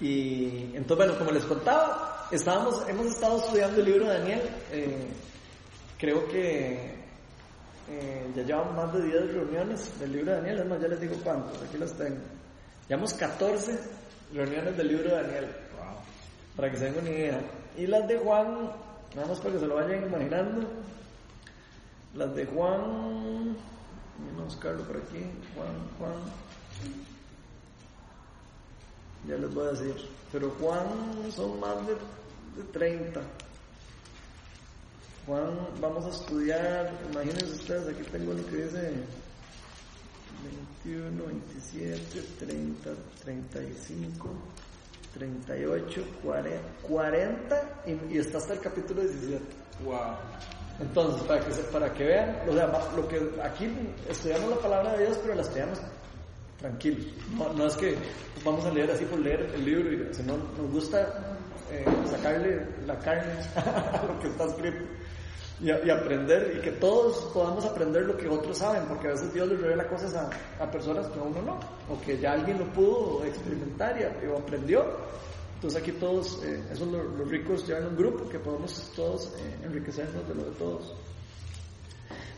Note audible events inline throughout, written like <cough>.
Y entonces, bueno, como les contaba, estábamos, hemos estado estudiando el libro de Daniel. eh, creo que eh, ya llevamos más de 10 reuniones del libro de Daniel. Es más, ya les digo cuántos, aquí los tengo. Llevamos 14 reuniones del libro de Daniel. Para que se den una idea. Y las de Juan, nada más para que se lo vayan imaginando. Las de Juan, vamos a buscarlo por aquí. Juan, Juan. Ya les voy a decir. Pero Juan son más de, de 30. Juan, vamos a estudiar, imagínense ustedes, aquí tengo lo que dice 21, 27, 30, 35, 38, 40, 40 y, y está hasta el capítulo 17. Wow. Entonces, para que, para que vean, o sea, lo que aquí estudiamos la palabra de Dios, pero la estudiamos tranquilos. No, no es que vamos a leer así por leer el libro, sino nos gusta eh, sacarle la carne <laughs> a lo que está escrito y, aprender, y que todos podamos aprender lo que otros saben, porque a veces Dios les revela cosas a, a personas que uno no, o que ya alguien lo pudo experimentar y, o aprendió. Entonces aquí todos, eh, eso es lo, un grupo, que podemos todos eh, enriquecernos de lo de todos.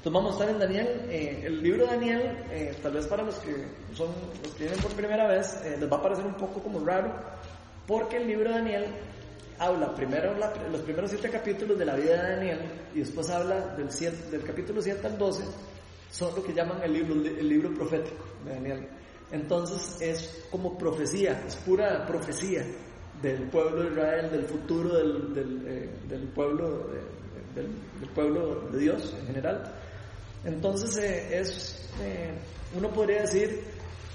Entonces vamos a estar en Daniel, eh, el libro de Daniel, eh, tal vez para los que son los que vienen por primera vez, eh, les va a parecer un poco como raro, porque el libro de Daniel habla primero la- los primeros siete capítulos de la vida de Daniel y después habla del, siete- del capítulo 7 al 12, son lo que llaman el libro, el libro profético de Daniel. Entonces es como profecía, es pura profecía del pueblo de Israel, del futuro del, del, eh, del pueblo, de- del, del pueblo de Dios en general. Entonces eh, es, eh, uno podría decir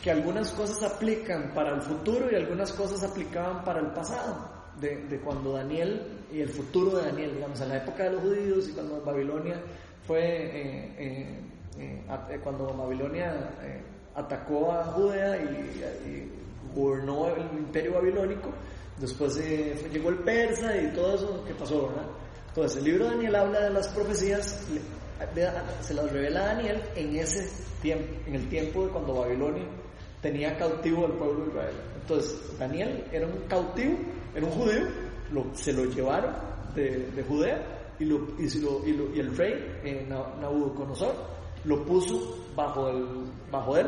que algunas cosas aplican para el futuro y algunas cosas aplicaban para el pasado, de, de cuando Daniel y el futuro de Daniel, digamos, en la época de los judíos y cuando Babilonia fue, eh, cuando Babilonia atacó a Judea y, y gobernó el imperio babilónico, después llegó el persa y todo eso que pasó, ¿verdad? Entonces el libro de Daniel habla de las profecías, se las revela a Daniel en ese tiempo, en el tiempo de cuando Babilonia tenía cautivo al pueblo de Israel. Entonces Daniel era un cautivo, era un judío, lo- se lo llevaron de, de Judea y, lo, y, lo- y y el rey eh, Na- Nabucodonosor lo puso bajo, el, bajo él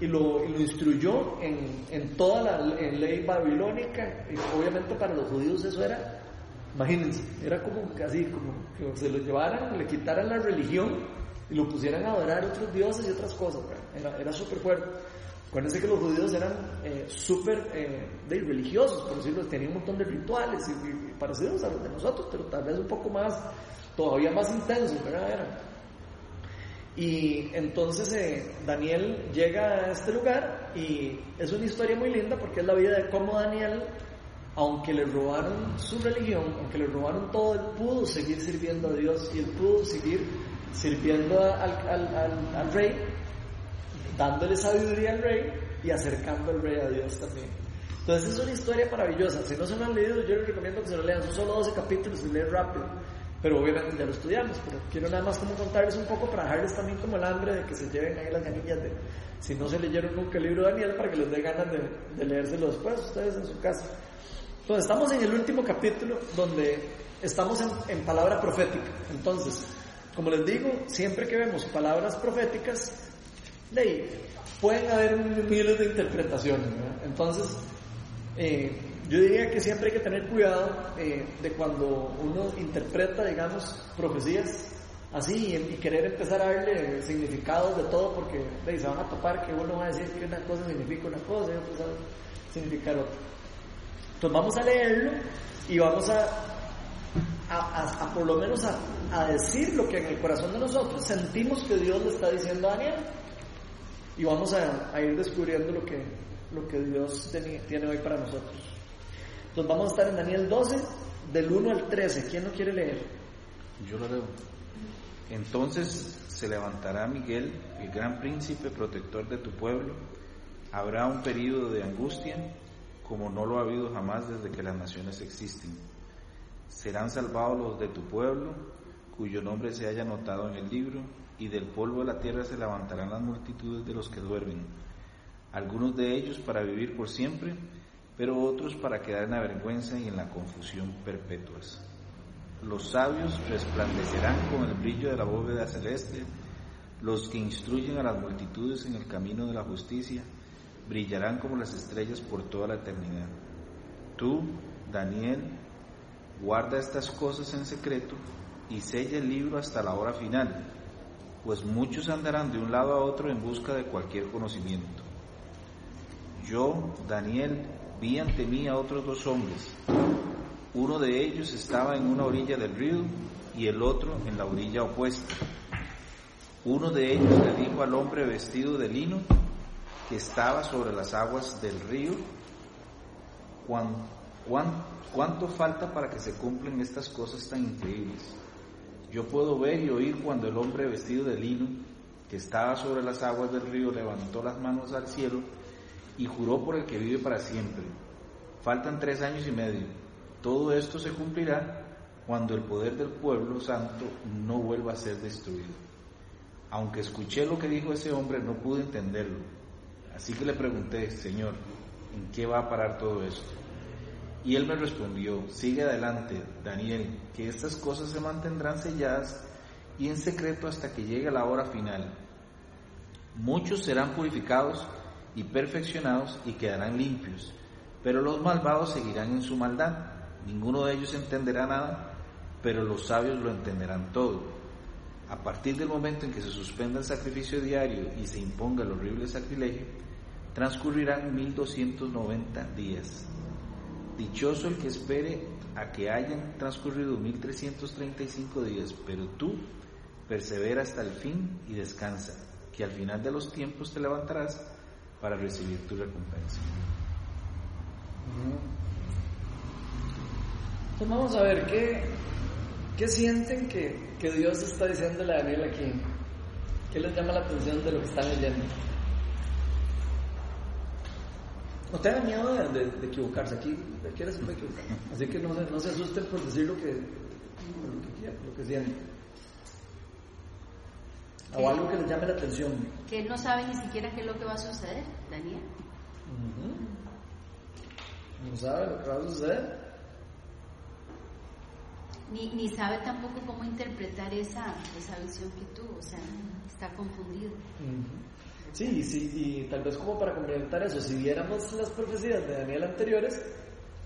y lo, y lo instruyó en, en toda la en ley babilónica. Y obviamente para los judíos eso era Imagínense, era como así, como que se lo llevaran, le quitaran la religión y lo pusieran a adorar otros dioses y otras cosas. Era, era súper fuerte. Acuérdense que los judíos eran eh, súper eh, religiosos, por decirlo, tenían un montón de rituales parecidos a los de nosotros, pero tal vez un poco más, todavía más intensos, ¿verdad? Eran. Y entonces eh, Daniel llega a este lugar y es una historia muy linda porque es la vida de cómo Daniel, aunque le robaron su religión, aunque le robaron todo, él pudo seguir sirviendo a Dios y él pudo seguir sirviendo al, al- al- al rey, dándole sabiduría al rey y acercando al rey a Dios también. Entonces es una historia maravillosa. Si no se lo han leído, yo les recomiendo que se lo lean. Son solo 12 capítulos y leen rápido. Pero obviamente ya lo estudiamos. Pero quiero nada más como contarles un poco para dejarles también como el hambre de que se lleven ahí las ganillas de... Si no se leyeron nunca el libro de Daniel, para que les dé ganas de, de leérselo después ustedes en su casa. Entonces estamos en el último capítulo donde estamos en, en palabra profética. Entonces, como les digo, siempre que vemos palabras proféticas, ahí, pueden haber miles de interpretaciones. Entonces, eh, yo diría que siempre hay que tener cuidado eh, de cuando uno interpreta, digamos, profecías así y, y querer empezar a darle significados de todo porque ahí, se van a topar que uno va a decir que una cosa significa una cosa y otra va a significar otra. Entonces vamos a leerlo y vamos a, a, a- por lo menos a, decir lo que en el corazón de nosotros sentimos que Dios le está diciendo a Daniel. Y vamos a, ir descubriendo lo que, lo que Dios teni- tiene hoy para nosotros. Entonces vamos a estar en Daniel 12, del 1 al 13. ¿Quién no quiere leer? Yo lo leo. Entonces se levantará Miguel, el gran príncipe protector de tu pueblo. Habrá un período de angustia como no lo ha habido jamás desde que las naciones existen. Serán salvados los de tu pueblo, cuyo nombre se haya anotado en el libro, y del polvo de la tierra se levantarán las multitudes de los que duermen, algunos de ellos para vivir por siempre, pero otros para quedar en la vergüenza y en la confusión perpetuas. Los sabios resplandecerán con el brillo de la bóveda celeste, los que instruyen a las multitudes en el camino de la justicia, brillarán como las estrellas por toda la eternidad. Tú, Daniel, guarda estas cosas en secreto y sella el libro hasta la hora final, pues muchos andarán de un lado a otro en busca de cualquier conocimiento. Yo, Daniel, vi ante mí a otros dos hombres. Uno de ellos estaba en una orilla del río y el otro en la orilla opuesta. Uno de ellos le dijo al hombre vestido de lino que estaba sobre las aguas del río, ¿cuánto falta para que se cumplan estas cosas tan increíbles? Yo puedo ver y oír cuando el hombre vestido de lino que estaba sobre las aguas del río levantó las manos al cielo y juró por el que vive para siempre. Faltan tres años y medio. Todo esto se cumplirá cuando el poder del pueblo santo no vuelva a ser destruido. Aunque escuché lo que dijo ese hombre, no pude entenderlo Así que le pregunté, Señor, ¿en qué va a parar todo esto? Y él me respondió, sigue adelante, Daniel, que estas cosas se mantendrán selladas y en secreto hasta que llegue la hora final. Muchos serán purificados y perfeccionados y quedarán limpios, pero los malvados seguirán en su maldad. Ninguno de ellos entenderá nada, pero los sabios lo entenderán todo. A partir del momento en que se suspenda el sacrificio diario y se imponga el horrible sacrilegio, transcurrirán 1290 días. Dichoso el que espere a que hayan transcurrido 1335 días, pero tú persevera hasta el fin y descansa, que al final de los tiempos te levantarás para recibir tu recompensa. Entonces vamos a ver qué, qué sienten que, que Dios está diciendo a Daniel aquí. ¿Qué les llama la atención de lo que están leyendo? No tengan miedo de, equivocarse. Aquí cualquiera se puede equivocar. Así que no se, no se asusten por decir lo que, lo que quieran, lo que sienten. O algo que les llame la atención. Que él no sabe ni siquiera qué es lo que va a suceder, Daniel. No sabe lo que va a suceder. Ni, ni sabe tampoco cómo interpretar esa, esa visión que tuvo, o sea, está confundido. Sí, sí, y tal vez como para complementar eso, si viéramos las profecías de Daniel anteriores,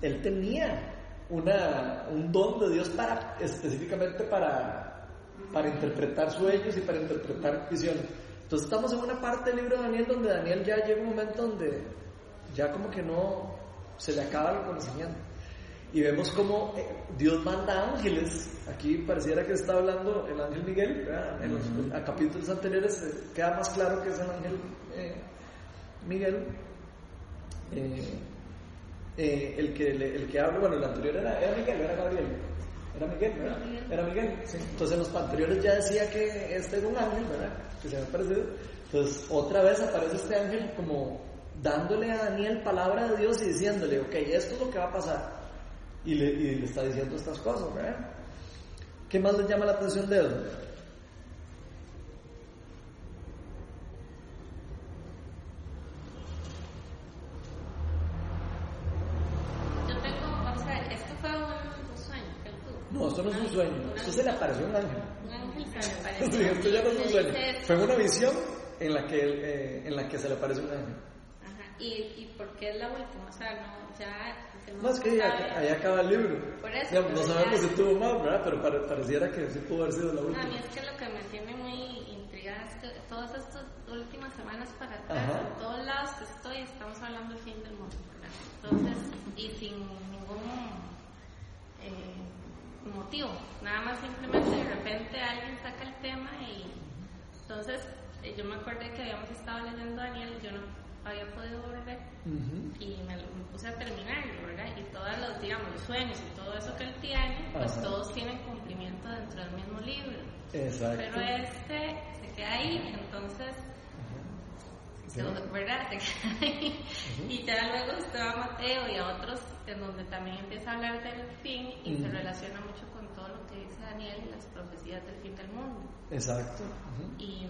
él tenía una, un don de Dios para, específicamente para, para interpretar sueños y para interpretar visiones. Entonces estamos en una parte del libro de Daniel donde Daniel ya llega un momento donde ya como que no se le acaba el conocimiento. Y vemos como eh, Dios manda ángeles. Aquí pareciera que está hablando el ángel Miguel. En los capítulos anteriores eh, queda más claro que es el ángel eh, Miguel. el, que, el que habla, bueno, el anterior era, era Miguel, era Gabriel. Era Miguel, ¿verdad? Era Miguel. Entonces en los anteriores ya decía que este es un ángel, ¿verdad? Que se había parecido. Entonces otra vez aparece este ángel como dándole a Daniel palabra de Dios y diciéndole, ok, esto es lo que va a pasar y le, está diciendo estas cosas, ¿verdad? ¿Qué más le llama la atención de él? Yo tengo, o sea, esto fue un, sueño que él tuvo. No, esto no es un sueño, esto se le apareció un ángel. Un ángel se le <laughs> apareció. esto ya no es un sueño. Fue una visión en la que, eh, en la que se le apareció un ángel. ¿Y, ¿y por qué es la última? O sea, no, ya no, es que ahí, acaba el libro. Por eso, no sabemos si tuvo más, ¿verdad? Pero pareciera que sí pudo haber sido la última. a mí es que lo que me tiene muy intrigada es que todas estas últimas semanas para atrás, en todos lados que estoy, estamos hablando del fin del mundo, ¿verdad? Entonces, y sin ningún eh, motivo, nada más simplemente de repente alguien saca el tema y entonces eh, yo me acordé que habíamos estado leyendo a Daniel, yo no había podido volver y me, puse a terminarlo, ¿verdad? Y todos los, digamos, los sueños y todo eso que él tiene, pues todos tienen cumplimiento dentro del mismo libro. Exacto. Pero este se queda ahí, entonces, ¿verdad? Se <laughs> queda ahí. Y ya luego usted va a Mateo y a otros en donde también empieza a hablar del fin y se relaciona mucho con todo lo que dice Daniel y las profecías del fin del mundo. Exacto. Y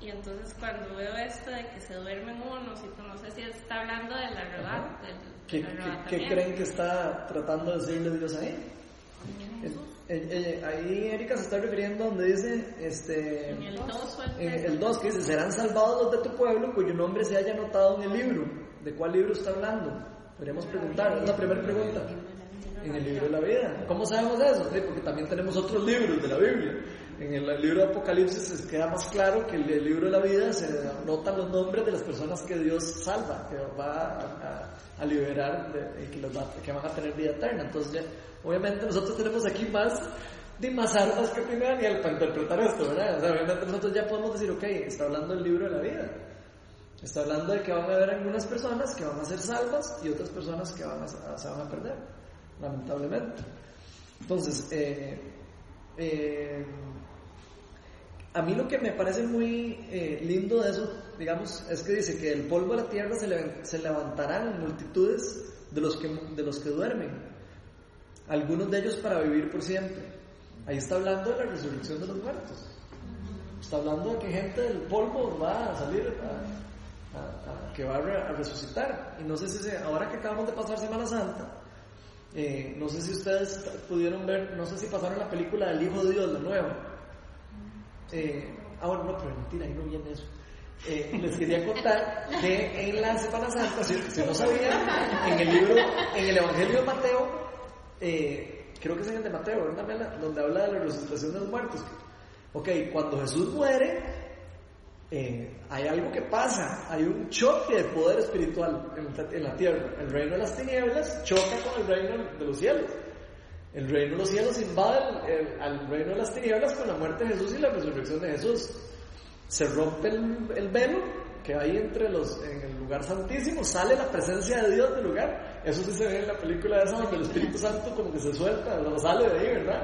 Y entonces cuando veo esto de que se duermen unos, y no sé si está hablando del arrebato. Del, ¿Qué, del qué, qué creen que está tratando de decirle Dios ahí? Eh, ahí Erika se está refiriendo donde dice, este, En el 2 o el en 3. el 2 que dice, serán salvados los de tu pueblo cuyo nombre se haya anotado en el libro. ¿De cuál libro está hablando? Podríamos preguntar, es la primera pregunta. En el libro de la vida. ¿Cómo sabemos eso? Sí, porque también tenemos otros libros de la Biblia. En el libro de Apocalipsis queda más claro que en el libro de la vida se anotan los nombres de las personas que Dios salva, que va a, a- liberar y que, los va- que van a tener vida eterna. Entonces, ya, obviamente nosotros tenemos aquí más de más armas que tiene Daniel para interpretar esto, ¿verdad? O sea, obviamente nosotros ya podemos decir, ok, está hablando del libro de la vida. Está hablando de que van a haber algunas personas que van a ser salvas y otras personas que van a- se van a perder, lamentablemente. Entonces, eh, eh, a mí lo que me parece muy eh, lindo de eso, digamos, es que dice que el polvo de la tierra se, le- se levantarán multitudes de los, que, duermen, algunos de ellos para vivir por siempre. Ahí está hablando de la resurrección de los muertos. Está hablando de que gente del polvo va a salir, a- a- a- que va a, a resucitar. Y no sé si se- ahora que acabamos de pasar Semana Santa, eh, no sé si ustedes pudieron ver, no sé si pasaron la película del Hijo de Dios, la nueva. Eh, ah, bueno, no, pero mentira, ahí no viene eso. Eh, les quería contar que en la Semana Santa, si, no sabían, en el libro, en el Evangelio de Mateo, eh, creo que es en el de Mateo, ¿verdad, donde habla de la resucitación de los muertos. Ok, cuando Jesús muere, hay algo que pasa, hay un choque de poder espiritual en en la tierra. El reino de las tinieblas choca con el reino de los cielos. El reino de los cielos invade el- al reino de las tinieblas con la muerte de Jesús y la resurrección de Jesús. Se rompe el, el velo que hay entre los, en el lugar santísimo, sale la presencia de Dios del lugar. Eso sí se ve en la película esa donde el Espíritu Santo como que se suelta, no sale de ahí, ¿verdad?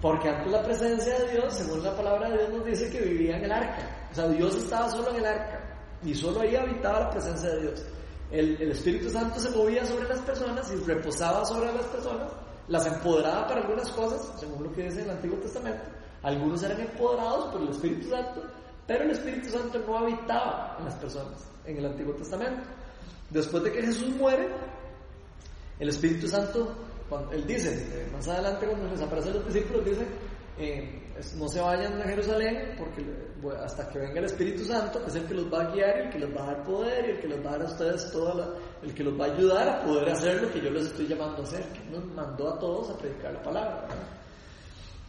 Porque antes la presencia de Dios, según la palabra de Dios, nos dice que vivía en el arca. O sea, Dios estaba solo en el arca y solo ahí habitaba la presencia de Dios. El, el Espíritu Santo se movía sobre las personas y reposaba sobre las personas, las empoderaba para algunas cosas, según lo que dice el Antiguo Testamento. Algunos eran empoderados por el Espíritu Santo, pero el Espíritu Santo no habitaba en las personas en el Antiguo Testamento. Después de que Jesús muere, el Espíritu Santo, cuando, él dice, eh, más adelante cuando les aparecen los discípulos, dice, eh, no se vayan a Jerusalén porque hasta que venga el Espíritu Santo, es el que los va a guiar y el que les va a dar poder y el que les va a dar a ustedes toda el que los va a ayudar a poder hacer lo que yo les estoy llamando a hacer, que nos mandó a todos a predicar la palabra.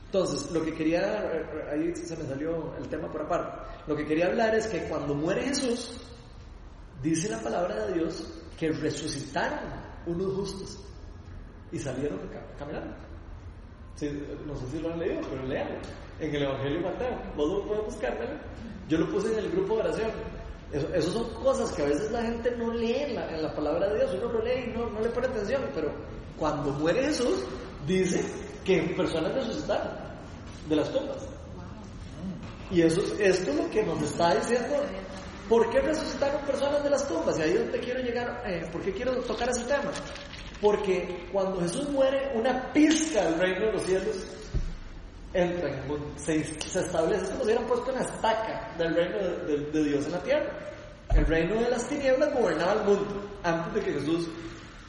Entonces, lo que quería, eh, ahí se me salió el tema por aparte, lo que quería hablar es que cuando muere Jesús, dice la palabra de Dios que resucitaron unos justos y salieron ca- caminando. Sí, no sé si lo han leído, pero léanlo. En el Evangelio de Mateo, vos lo puedes buscar, ¿verdad? Yo lo puse en el grupo de oración. Eso, eso son cosas que a veces la gente no lee en la, en la palabra de Dios, uno lo lee y no, no le pone atención, pero cuando muere Jesús, dice que personas resucitaron de las tumbas. Y eso, es- esto es lo que nos está diciendo. ¿Por qué resucitaron personas de las tumbas? Y ahí es donde quiero llegar, eh, ¿por qué quiero tocar ese tema? Porque cuando Jesús muere, una pizca del reino de los cielos entra en el mundo, se, se establece, es como si hubieran puesto una estaca del reino de, de- de Dios en la tierra. El reino de las tinieblas gobernaba el mundo antes de que Jesús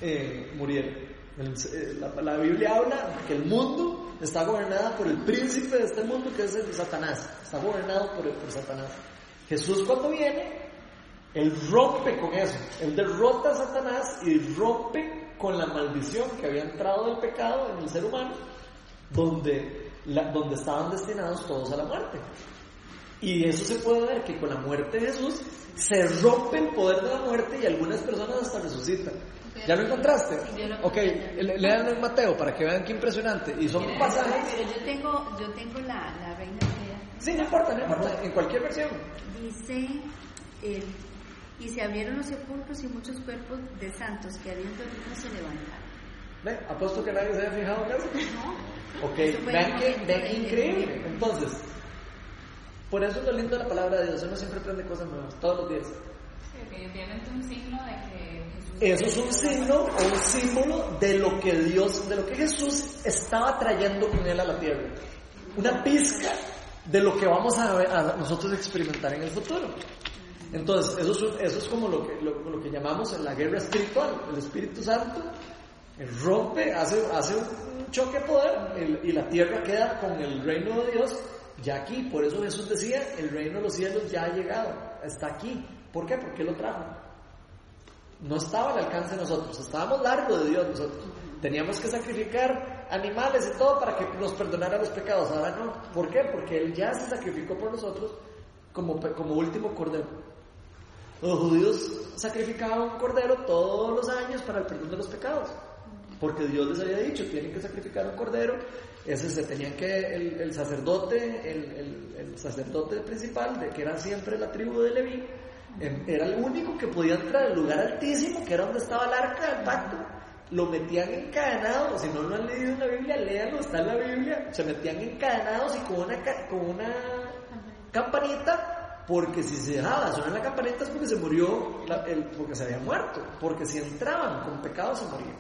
eh, muriera. Eh, la, la Biblia habla que el mundo está gobernado por el príncipe de este mundo que es el Satanás. Está gobernado por, por Satanás. Jesús cuando viene, él rompe con eso. Él derrota a Satanás y rompe con la maldición que había entrado del pecado en el ser humano, donde, la- donde estaban destinados todos a la muerte. Y eso se puede ver que con la muerte de Jesús se rompe el poder de la muerte y algunas personas hasta resucitan. ¿Ya lo encontraste? Sí, yo lo Ok, encontré. le- léanlo en Mateo para que vean qué impresionante. Y son pasajes. Pero yo tengo, yo tengo la, la Reina. Sí, no importa, no importa, en cualquier versión. Dice, eh, y se abrieron los sepulcros y muchos cuerpos de santos que habían dormido se levantaron. ¿Ve? Apuesto que nadie se haya fijado en eso. ¿No? Ok, vean que, de- increíble. Entonces, por eso es lo lindo de la palabra de Dios. Uno siempre aprende cosas nuevas, todos los días. Sí, que tienen un signo de que Jesús. Eso es un signo o un símbolo de lo que Dios, de lo que Jesús estaba trayendo con él a la tierra. Una pizca de lo que vamos a, a nosotros experimentar en el futuro. Entonces, eso es, eso es como lo que, llamamos la guerra espiritual. El Espíritu Santo rompe, hace, un choque de poder y la tierra queda con el reino de Dios ya aquí. Por eso Jesús decía, el reino de los cielos ya ha llegado, está aquí. ¿Por qué? Porque lo trajo. No estaba al alcance de nosotros, estábamos largos de Dios nosotros. Teníamos que sacrificar animales y todo para que nos perdonara los pecados. Ahora no. ¿Por qué? Porque Él ya se sacrificó por nosotros como último cordero. Los judíos sacrificaban un cordero todos los años para el perdón de los pecados. Porque Dios les había dicho, tienen que sacrificar un cordero. Ese se tenían que, el, el sacerdote, el, el- el sacerdote principal, de que era siempre la tribu de Leví, em, era el único que podía entrar al lugar altísimo, que era donde estaba el arca del pacto. Lo metían encadenados, si no lo han leído en la Biblia, léanlo, está en la Biblia. Se metían encadenados y con una, con una campanita, porque si se dejaba sonar la campanita es porque se murió, la- el- porque se había muerto, porque si entraban con pecado se morían.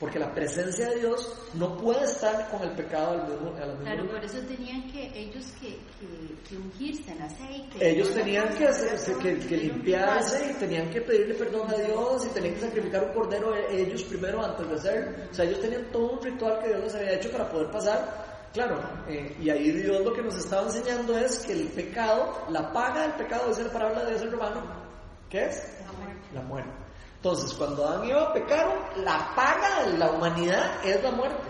Porque la presencia de Dios no puede estar con el pecado al mismo, a la misma Claro, lugar. por eso tenían que ellos que, que, que ungirse en aceite. Ellos tenían que, hacerse, que, que limpiarse y tenían que pedirle perdón a Dios y tenían que sacrificar un cordero e- ellos primero antes de hacerlo. O sea, ellos tenían todo un ritual que Dios les había hecho para poder pasar. Claro, eh, y ahí Dios lo que nos estaba enseñando es que el pecado, la paga del pecado, dice la palabra de Dios en romano, ¿qué es? La muerte. Entonces, cuando Adán y Eva pecaron, la paga de la humanidad es la muerte.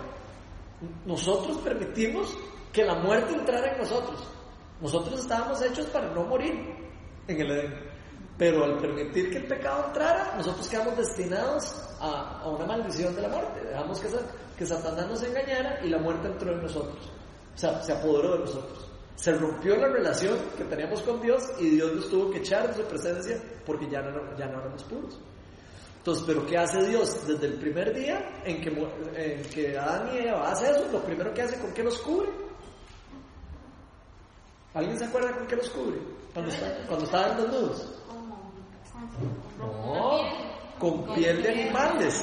Nosotros permitimos que la muerte entrara en nosotros. Nosotros estábamos hechos para no morir en el Edén. Pero al permitir que el pecado entrara, nosotros quedamos destinados a, a una maldición de la muerte. Dejamos que, sa- que Satanás nos engañara y la muerte entró en nosotros. O sea, se apoderó de nosotros. Se rompió la relación que teníamos con Dios y Dios nos tuvo que echar de su presencia porque ya no, ya no éramos puros. Entonces, ¿pero qué hace Dios? Desde el primer día en que, en que Adán y Eva hace eso, lo primero que hace, ¿con qué los cubre? ¿Alguien se acuerda con qué los cubre? Cuando, está- cuando estaban desnudos. No, con piel de animales.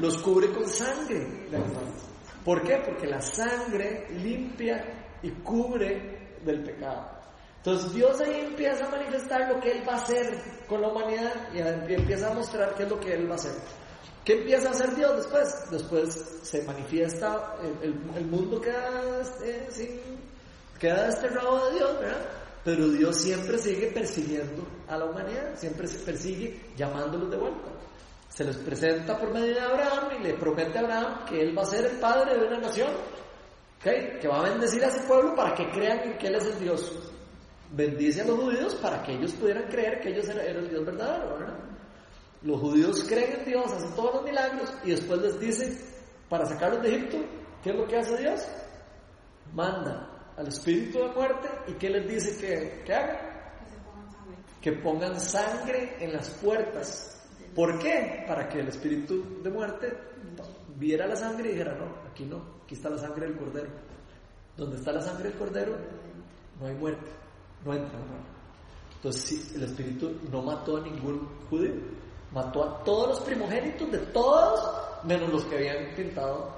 Los cubre con sangre de animales. ¿Por qué? Porque la sangre limpia y cubre del pecado. Entonces Dios ahí empieza a manifestar lo que Él va a hacer con la humanidad y empieza a mostrar qué es lo que Él va a hacer. ¿Qué empieza a hacer Dios después? Después se manifiesta, el, el- el mundo queda, eh, sin, queda desterrado de Dios, ¿verdad? Pero Dios siempre sigue persiguiendo a la humanidad, siempre se persigue llamándolos de vuelta. Se les presenta por medio de Abraham y le promete a Abraham que él va a ser el padre de una nación, ¿ok? que va a bendecir a ese pueblo para que crean que él es el Dios. Bendice a los judíos para que ellos pudieran creer que ellos eran, era el Dios verdadero, ¿verdad? Los judíos creen en Dios, hacen todos los milagros y después les dice, para sacarlos de Egipto, ¿qué es lo que hace Dios? Manda al espíritu de muerte y ¿qué les dice que, que hagan? Que pongan sangre en las puertas. ¿Por qué? Para que el espíritu de muerte viera la sangre y dijera, no, aquí no, aquí está la sangre del cordero. Donde está la sangre del cordero, no hay muerte, no entra muerte. Entonces, sí, el espíritu no mató a ningún judío, mató a todos los primogénitos de todos, menos los que habían pintado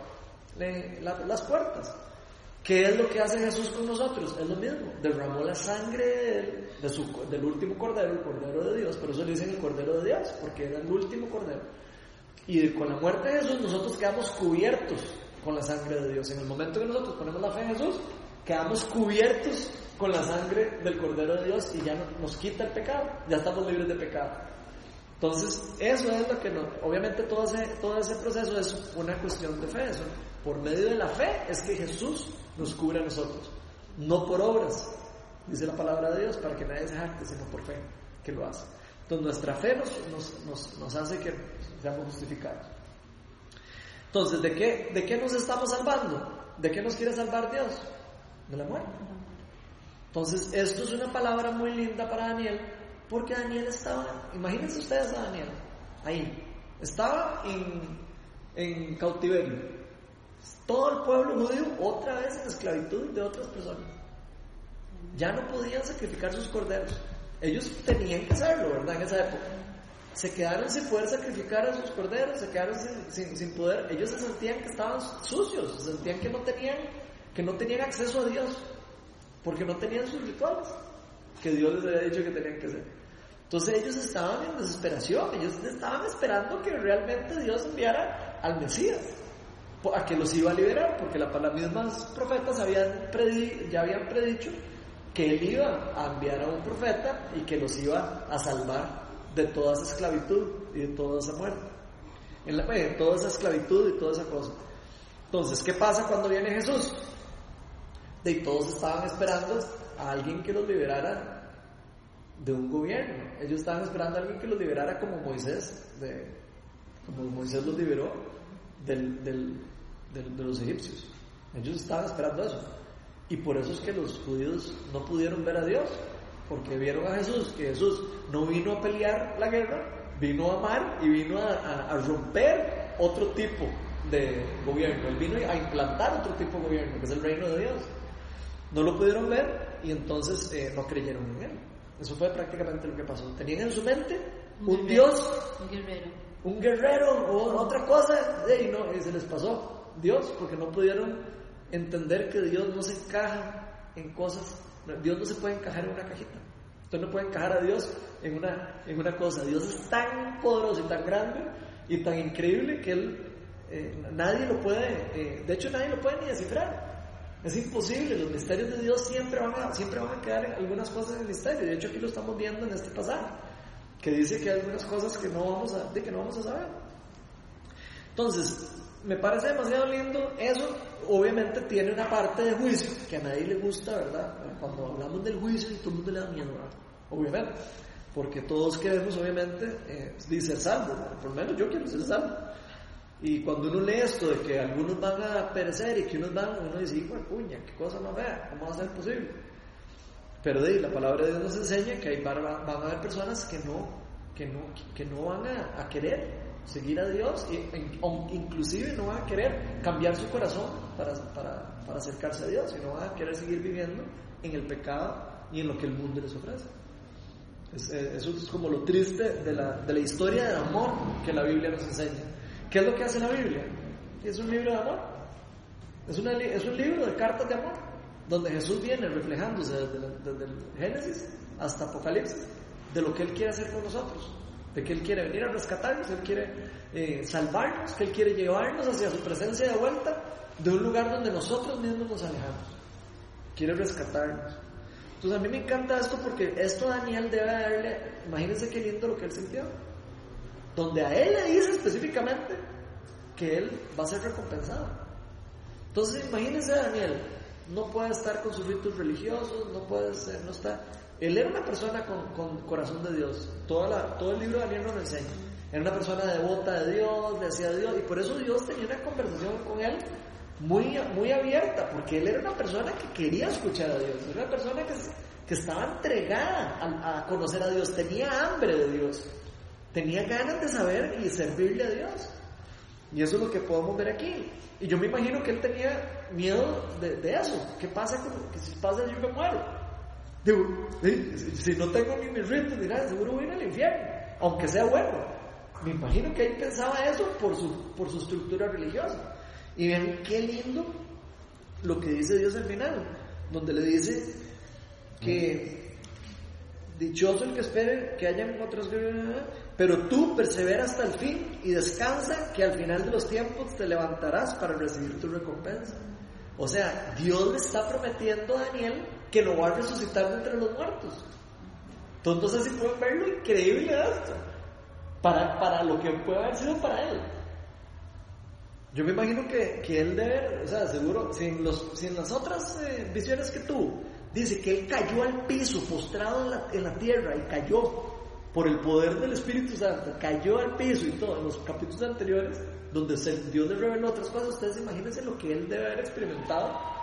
eh, la- las puertas. ¿Qué es lo que hace Jesús con nosotros? Es lo mismo, derramó la sangre de, de su- del último cordero, el cordero de Dios, por eso le dicen el cordero de Dios, porque era el último cordero. Y con la muerte de Jesús nosotros quedamos cubiertos con la sangre de Dios. En el momento que nosotros ponemos la fe en Jesús, quedamos cubiertos con la sangre del Cordero de Dios y ya no- nos quita el pecado, ya estamos libres de pecado. Entonces, eso es lo que nos, obviamente todo ese, todo ese proceso es una cuestión de fe, eso. Por medio de la fe es que Jesús nos cubre a nosotros, no por obras, dice la palabra de Dios, para que nadie se jacte, sino por fe que lo hace. Entonces nuestra fe nos, nos, nos, hace que seamos justificados. Entonces, ¿de qué, ¿de qué nos estamos salvando? ¿De qué nos quiere salvar Dios? De la muerte. Entonces, esto es una palabra muy linda para Daniel, porque Daniel estaba, imagínense ustedes a Daniel, ahí, estaba en, en cautiverio. Todo el pueblo judío otra vez en esclavitud de otras personas. Ya no podían sacrificar sus corderos. Ellos tenían que hacerlo, ¿verdad? En esa época. Se quedaron sin poder sacrificar a sus corderos, se quedaron sin, sin- poder. Ellos se sentían que estaban sucios, se sentían que no tenían, que no tenían acceso a Dios. porque no tenían sus rituales que Dios les había dicho que tenían que hacer. Entonces ellos estaban en desesperación, ellos estaban esperando que realmente Dios enviara al Mesías, a que los iba a liberar, porque las mismas profetas habían ya habían predicho que Él iba a enviar a un profeta y que los iba a salvar de toda esa esclavitud y de toda esa muerte. En, la, de toda esa esclavitud y toda esa cosa. Entonces, ¿qué pasa cuando viene Jesús? De todos estaban esperando a alguien que los liberara de un gobierno. Ellos estaban esperando a alguien que los liberara como Moisés, de, como Moisés los liberó del, del, de los egipcios. Ellos estaban esperando eso. Y por eso es que los judíos no pudieron ver a Dios, porque vieron a Jesús, que Jesús no vino a pelear la guerra, vino a amar y vino a, romper otro tipo de gobierno. Él vino a implantar otro tipo de gobierno, que es el reino de Dios. No lo pudieron ver y entonces eh, no creyeron en él. Eso fue prácticamente lo que pasó. Tenían en su mente un, Dios, un guerrero, un guerrero o otra cosa, y, no, y se les pasó Dios porque no pudieron entender que Dios no se encaja en cosas, Dios no se puede encajar en una cajita. Usted no puede encajar a Dios en una, en una cosa. Dios es tan poderoso y tan grande y tan increíble que Él, eh, nadie lo puede, eh, de hecho nadie lo puede ni descifrar. Es imposible, los misterios de Dios siempre van a, siempre van a quedar en algunas cosas en misterio. De hecho aquí lo estamos viendo en este pasaje, que dice que hay algunas cosas que no vamos a, de que no vamos a saber. Entonces, me parece demasiado lindo. Eso obviamente tiene una parte de juicio que a nadie le gusta, ¿verdad? Cuando hablamos del juicio y todo el mundo le da miedo. Obviamente. Porque todos queremos, obviamente, eh, ser salvos. Por lo menos yo quiero ser salvo. Y cuando uno lee esto de que algunos van a perecer y que unos van, uno dice, hijo de puña, qué cosa más vea, ¿cómo va a ser posible? Pero de la palabra de Dios nos enseña que hay, van, a haber personas que no, que no, que no van a querer seguir a Dios, e, inclusive no van a querer cambiar su corazón para, para, para acercarse a Dios, sino van a querer seguir viviendo en el pecado y en lo que el mundo les ofrece. Eh, eso es como lo triste de la, de la historia de amor que la Biblia nos enseña. ¿Qué es lo que hace la Biblia? Es un libro de amor. Es, una, es un libro de cartas de amor, donde Jesús viene reflejándose desde, desde el Génesis hasta Apocalipsis de lo que Él quiere hacer con nosotros de que Él quiere venir a rescatarnos, Él quiere eh, salvarnos, que Él quiere llevarnos hacia su presencia de vuelta de un lugar donde nosotros mismos nos alejamos. Quiere rescatarnos. Entonces a mí me encanta esto porque esto Daniel debe darle, imagínense qué lindo lo que él sintió, donde a él le dice específicamente que él va a ser recompensado. Entonces imagínense Daniel, no puede estar con sus ritos religiosos, no puede ser, no está, él era una persona con, corazón de Dios. Todo el libro de Daniel nos enseña. Era una persona devota de Dios, le hacía Dios, y por eso Dios tenía una conversación con él muy, abierta, porque él era una persona que quería escuchar a Dios, era una persona que, estaba entregada a, conocer a Dios, tenía hambre de Dios, tenía ganas de saber y servirle a Dios. Y eso es lo que podemos ver aquí. Y yo me imagino que él tenía miedo de, de eso. ¿Qué pasa? Que si pasa yo me muero. Digo, si no tengo ni mis ritos nada, seguro voy a al infierno, aunque sea bueno. Me imagino que él pensaba eso por su, por su estructura religiosa. Y ven qué lindo lo que dice Dios al final, donde le dice que dichoso el que espere que hayan otros pero tú persevera hasta el fin y descansa que al final de los tiempos te levantarás para recibir tu recompensa. O sea, Dios le está prometiendo a Daniel que lo va a resucitar de entre los muertos. Entonces, si pueden ver lo increíble de esto, para, para lo que puede haber sido para él. Yo me imagino que, que él debe, o sea, seguro, sin, los, sin las otras eh, visiones que tuvo, dice que él cayó al piso, postrado en la, en la tierra, y cayó por el poder del Espíritu Santo, cayó al piso y todo, en los capítulos anteriores, donde Dios le reveló otras cosas, ustedes imagínense lo que él debe haber experimentado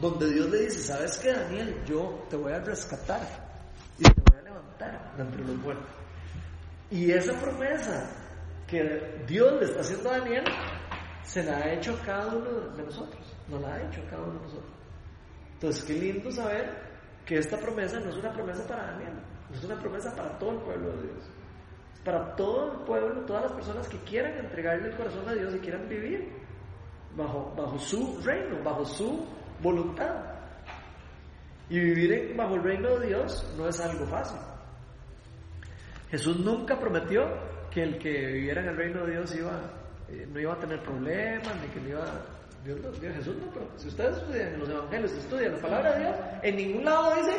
donde Dios le dice, ¿sabes qué, Daniel? Yo te voy a rescatar y te voy a levantar de entre los muertos. Y esa promesa que Dios le está haciendo a Daniel, se la ha hecho a cada uno de nosotros, no la ha hecho a cada uno de nosotros. Entonces, qué lindo saber que esta promesa no es una promesa para Daniel, es una promesa para todo el pueblo de Dios. Es para todo el pueblo, todas las personas que quieran entregarle el corazón a Dios y quieran vivir bajo, bajo su reino, bajo su voluntad. Y vivir bajo el reino de Dios no es algo fácil. Jesús nunca prometió que el que viviera en el reino de Dios iba, eh, no iba a tener problemas, ni que no iba... Dios, no- Jesús no, pero si ustedes estudian los evangelios, estudian la palabra de Dios, en ningún lado dice,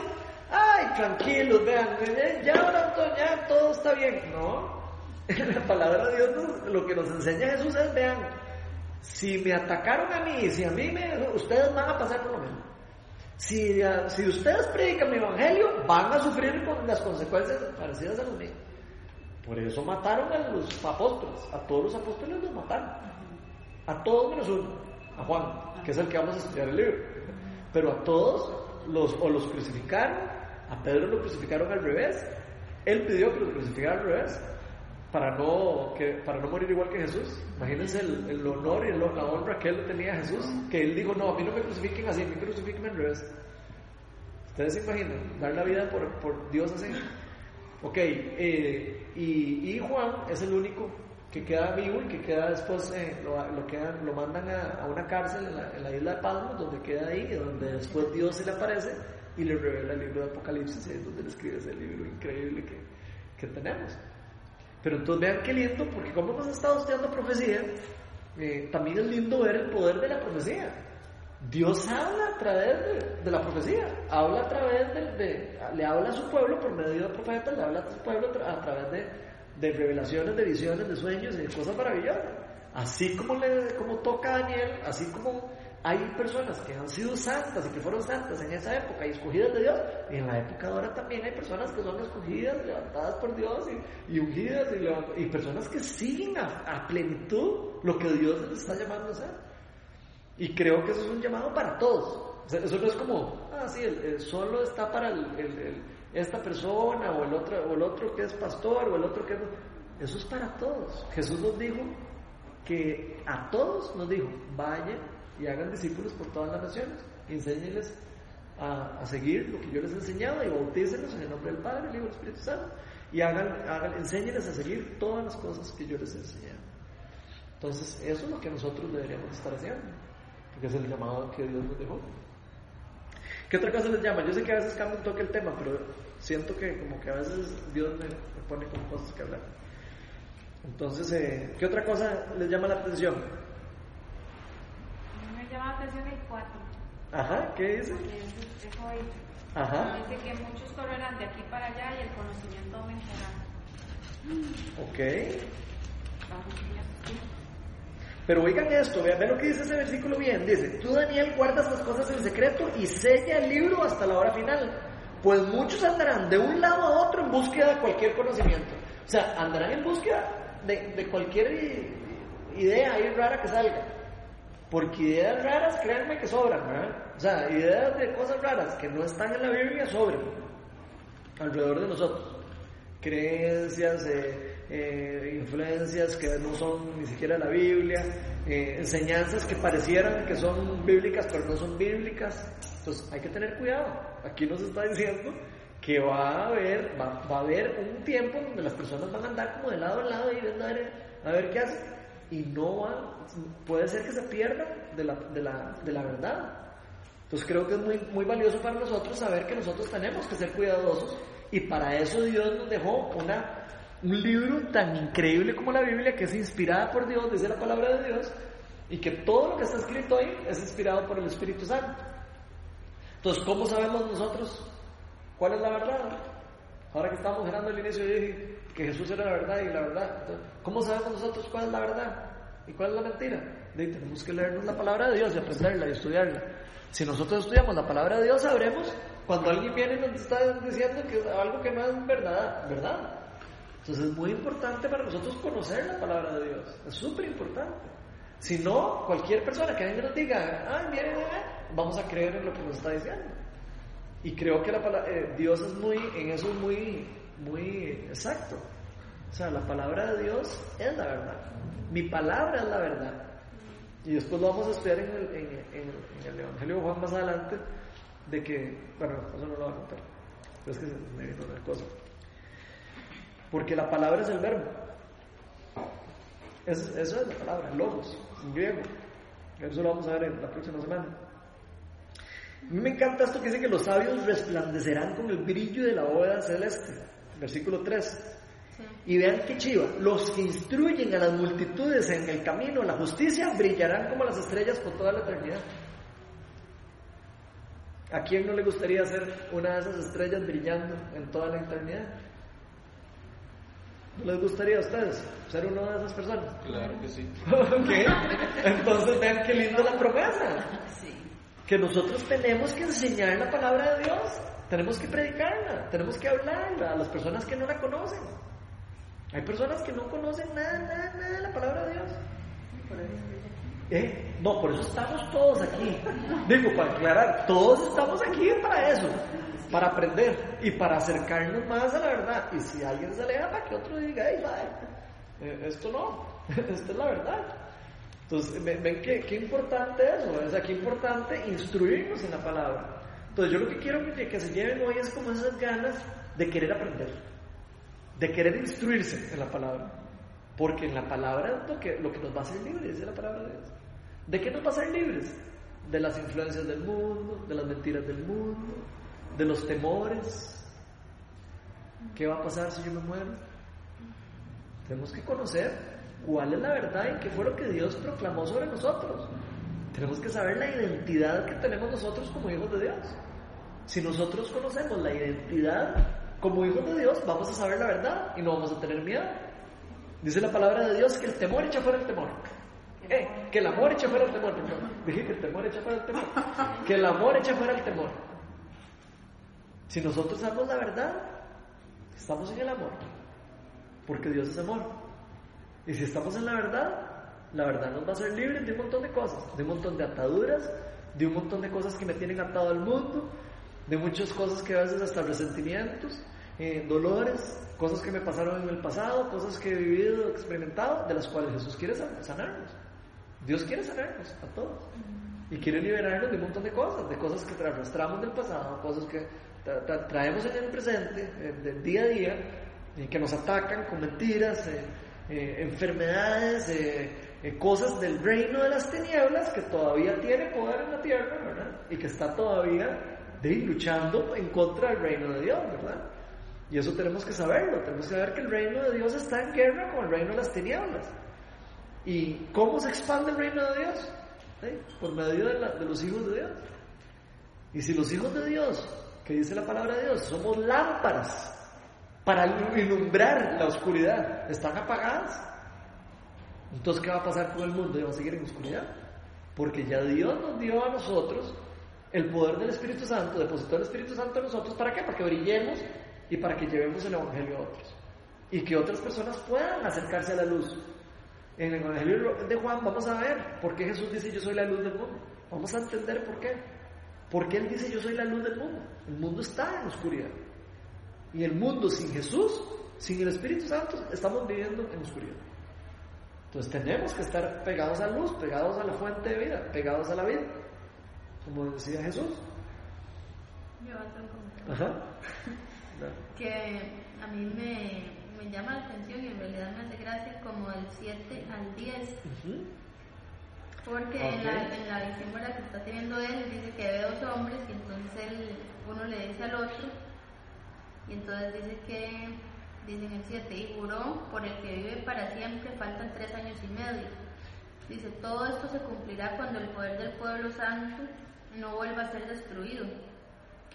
ay, tranquilos, vean, eh, ya ahora ya todo está bien. No, <laughs> la palabra de Dios lo que nos enseña Jesús es, vean, si me atacaron a mí, si a mí me, ustedes van a pasar por lo mismo. Si, si ustedes predican mi evangelio, van a sufrir con las consecuencias parecidas a las mías. Por eso mataron a los apóstoles. A todos los apóstoles los mataron. A todos menos uno. A Juan, que es el que vamos a estudiar el libro. Pero a todos los, o los crucificaron. A Pedro lo crucificaron al revés. Él pidió que lo crucificaran al revés. Para no, que, para no morir igual que Jesús. Imagínense el, el honor y el- la honra que él tenía a Jesús. Que él dijo, no, a mí no me crucifiquen así, a mí crucifiquen al revés. ¿Ustedes se imaginan? Dar la vida por, por Dios así. Ok, eh, y, y Juan es el único que queda vivo y que queda después, eh, lo, lo, quedan- lo mandan a, a una cárcel en la, en la isla de Patmos, donde queda ahí, donde después Dios se le aparece y le revela el libro de Apocalipsis, es donde le escribe ese libro increíble que, que tenemos. Pero entonces vean qué lindo, porque como hemos estado estudiando profecía, eh, también es lindo ver el poder de la profecía. Dios habla a través de, de la profecía, habla a través de, de- le habla a su pueblo por medio de profetas, le habla a su pueblo a través de, de revelaciones, de visiones, de sueños y de cosas maravillosas. Así como, le, como toca a Daniel, así como hay personas que han sido santas y que fueron santas en esa época y escogidas de Dios, y en la época ahora también hay personas que son escogidas, levantadas por Dios y, y ungidas y, y personas que siguen a, a plenitud lo que Dios les está llamando a hacer. Y creo que eso es un llamado para todos. O sea, eso no es como, ah, sí, el- el solo está para el- el- esta persona o el, otro, o el otro que es pastor o el otro que no. Eso es para todos. Jesús nos dijo que a todos nos dijo, vayan y hagan discípulos por todas las naciones, enséñenles a, a seguir lo que yo les he enseñado y bautícenlos en el nombre del Padre, el Hijo y el Espíritu Santo, y hagan, hagan, enséñenles a seguir todas las cosas que yo les he enseñado. Entonces, eso es lo que nosotros deberíamos estar haciendo, porque es el llamado que Dios nos dejó. ¿Qué otra cosa les llama? Yo sé que a veces cambia un toque el tema, pero siento que como que a veces Dios me, me pone con cosas que hablar. Entonces, eh, ¿qué otra cosa les llama la atención? Llama la atención el 4. Ajá, ¿qué dice? es- es hoy. Ajá, Dice que muchos correrán de aquí para allá y el conocimiento aumentará. ok. Pero oigan esto, vean, vean lo que dice ese versículo bien. Dice, tú Daniel guardas las cosas en secreto y sella el libro hasta la hora final. Pues muchos andarán de un lado a otro en búsqueda de cualquier conocimiento. O sea, andarán en búsqueda de, de cualquier idea ahí rara que salga. Porque ideas raras, créanme que sobran. O sea, ideas de cosas raras que no están en la Biblia sobran alrededor de nosotros. Creencias, eh, influencias que no son ni siquiera la Biblia, eh, enseñanzas que parecieran que son bíblicas pero no son bíblicas. Entonces hay que tener cuidado. Aquí nos está diciendo que va a haber, va, va a haber un tiempo donde las personas van a andar como de lado a lado y a ver, a ver qué hacen. Y no van, puede ser que se pierdan de la, de la, de la verdad. Entonces creo que es muy, muy valioso para nosotros saber que nosotros tenemos que ser cuidadosos y para eso Dios nos dejó una, un libro tan increíble como la Biblia que es inspirada por Dios, dice la palabra de Dios, y que todo lo que está escrito ahí es inspirado por el Espíritu Santo. Entonces, ¿cómo sabemos nosotros cuál es la verdad? Ahora que estamos mirando el inicio, yo dije que Jesús era la verdad y la verdad. ¿Cómo sabemos nosotros cuál es la verdad y cuál es la mentira? Tenemos que leernos la palabra de Dios y aprenderla y estudiarla. Si nosotros estudiamos la palabra de Dios, sabremos cuando alguien viene y nos está diciendo que algo que no es verdad, ¿verdad? Entonces es muy importante para nosotros conocer la palabra de Dios. Es súper importante. Si no, cualquier persona que venga nos diga, ay, miren", vamos a creer en lo que nos está diciendo. Y creo que la palabra, eh, Dios es muy, en eso es muy, muy exacto. O sea, la palabra de Dios es la verdad. Mi palabra es la verdad. Y después lo vamos a estudiar en el, en, el Evangelio de Juan más adelante, de que, bueno, eso no lo voy a contar. Pero es que me vino una cosa. Porque la palabra es el verbo. Es- eso es la palabra, logos, en griego. Eso lo vamos a ver en la próxima semana. A mí me encanta esto que dice que los sabios resplandecerán con el brillo de la bóveda celeste. Versículo 3. Y vean qué chiva, los que instruyen a las multitudes en el camino de la justicia brillarán como las estrellas por toda la eternidad. ¿A quién no le gustaría ser una de esas estrellas brillando en toda la eternidad? ¿No les gustaría a ustedes ser una de esas personas? Claro que sí. <laughs> Ok. Entonces vean qué linda la promesa. Que nosotros tenemos que enseñar la palabra de Dios. Tenemos que predicarla. Tenemos que hablarla a las personas que no la conocen. Hay personas que no conocen nada, nada, nada de la palabra de Dios. ¿Eh? No, por eso estamos todos aquí. Digo, para aclarar, todos estamos aquí para eso, para aprender y para acercarnos más a la verdad. Y si alguien se aleja, para que otro diga, eh, esto no, <laughs> esto es la verdad. Entonces, ven qué, qué importante eso, o sea, importante instruirnos en la palabra. Entonces, yo lo que quiero que, que se lleven hoy es como esas ganas de querer aprender de querer instruirse en la palabra. Porque en la palabra lo que, lo que nos va a hacer libres es la palabra de Dios. ¿De qué nos va a hacer libres? De las influencias del mundo, de las mentiras del mundo, de los temores. ¿Qué va a pasar si yo me muero? Tenemos que conocer cuál es la verdad y qué fue lo que Dios proclamó sobre nosotros. Tenemos que saber la identidad que tenemos nosotros como hijos de Dios. Si nosotros conocemos la identidad como hijos de Dios vamos a saber la verdad y no vamos a tener miedo. Dice la palabra de Dios que el temor echa fuera el temor. Eh, que el amor echa fuera el temor. Dije que el temor echa fuera el temor. Que el amor echa fuera el temor. Si nosotros sabemos la verdad, estamos en el amor. Porque Dios es amor. Y si estamos en la verdad, la verdad nos va a hacer libres de un montón de cosas, de un montón de ataduras, de un montón de cosas que me tienen atado al mundo, de muchas cosas que a veces hasta resentimientos, eh, dolores, cosas que me pasaron en el pasado, cosas que he vivido, experimentado, de las cuales Jesús quiere sanarnos. Dios quiere sanarnos a todos. Y quiere liberarnos de un montón de cosas, de cosas que arrastramos del pasado, cosas que traemos en el presente, eh, del día a día, y que nos atacan con mentiras, eh, enfermedades, cosas del reino de las tinieblas que todavía tiene poder en la tierra, ¿verdad? Y que está todavía de ir luchando en contra del reino de Dios, ¿verdad? Y eso tenemos que saberlo, tenemos que saber que el reino de Dios está en guerra con el reino de las tinieblas. ¿Y cómo se expande el reino de Dios? Por medio de, los hijos de Dios. Y si los hijos de Dios, que dice la palabra de Dios, somos lámparas para ilumbrar la oscuridad, están apagadas, entonces ¿qué va a pasar con el mundo? ¿Y va a seguir en oscuridad? Porque ya Dios nos dio a nosotros el poder del Espíritu Santo, depositó el Espíritu Santo en nosotros, ¿para qué? Para que brillemos y para que llevemos el Evangelio a otros. Y que otras personas puedan acercarse a la luz. En el Evangelio de Juan vamos a ver por qué Jesús dice yo soy la luz del mundo. Vamos a entender por qué. Porque Él dice yo soy la luz del mundo. El mundo está en oscuridad. Y el mundo sin Jesús, sin el Espíritu Santo, estamos viviendo en oscuridad. Entonces tenemos que estar pegados a la luz, pegados a la fuente de vida, pegados a la vida como decía Jesús. Yo Ajá. <laughs> que a mí me, me, llama la atención y en realidad me hace gracia como del 7 al 10. Porque en, la, en la visión que está teniendo él, dice que ve dos hombres y entonces él, uno le dice al otro, y entonces dice que, dice en el 7, y juró por el que vive para siempre, faltan tres años y medio. Dice, todo esto se cumplirá cuando el poder del pueblo santo no vuelva a ser destruido.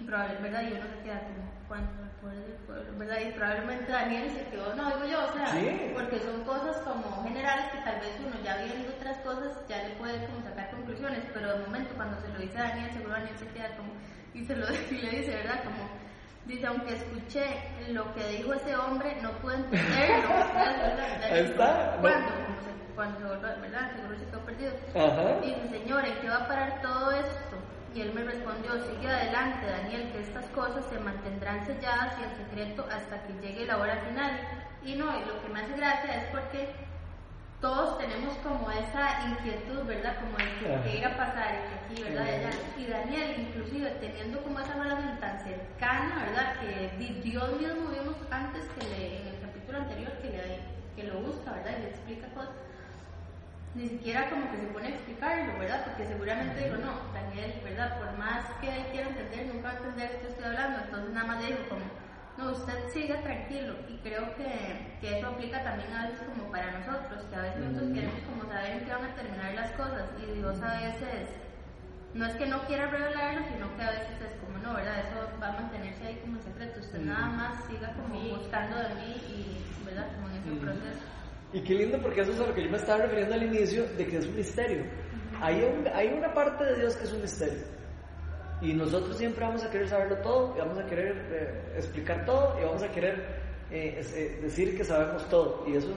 Probablemente, ¿verdad? Y uno se queda como, ¿cuánto poder del pueblo? ¿Verdad? Y probablemente Daniel se quedó, no, digo yo, o sea, porque son cosas como generales que tal vez uno ya viendo otras cosas ya le puede como sacar conclusiones, pero de momento cuando se lo dice a Daniel, seguro Daniel se queda como, y se lo <laughs> y le dice, ¿verdad? Como, dice, aunque escuché lo que dijo ese hombre, no puedo entenderlo. Está. ¿Cuándo? Cuando se vuelva, ¿verdad? Seguro se quedó perdido. Ajá. Dice, Señor, ¿en qué va a parar todo esto? Y él me respondió, sigue adelante, Daniel, que estas cosas se mantendrán selladas y en secreto hasta que llegue la hora final. Y no, y lo que me hace gracia es porque todos tenemos como esa inquietud, ¿verdad? Como de que, iba a pasar y que aquí, ¿verdad? Y Daniel, inclusive, teniendo como esa relación tan cercana, ¿verdad? Que Dios mismo vimos antes que le, en el capítulo anterior que, le, que lo busca, ¿verdad? Y le explica cosas ni siquiera como que se pone a explicarlo, ¿verdad? Porque seguramente digo, no, Daniel, ¿verdad? Por más que él quiera entender, nunca va a entender que estoy hablando, entonces nada más le digo como, no, usted siga tranquilo y creo que, que eso aplica también a veces como para nosotros, que a veces nosotros queremos como saber en qué van a terminar las cosas y Dios a veces no es que no quiera revelarlo, sino que a veces es como, no, ¿verdad? Eso va a mantenerse ahí como secreto. Usted nada más siga como buscando de mí y, ¿verdad? Como en ese proceso. Y qué lindo porque eso es a lo que yo me estaba refiriendo al inicio, de que es un misterio. Hay, un, hay una parte de Dios que es un misterio. Y nosotros siempre vamos a querer saberlo todo, y vamos a querer eh, explicar todo, y vamos a querer eh, eh, decir que sabemos todo. Y eso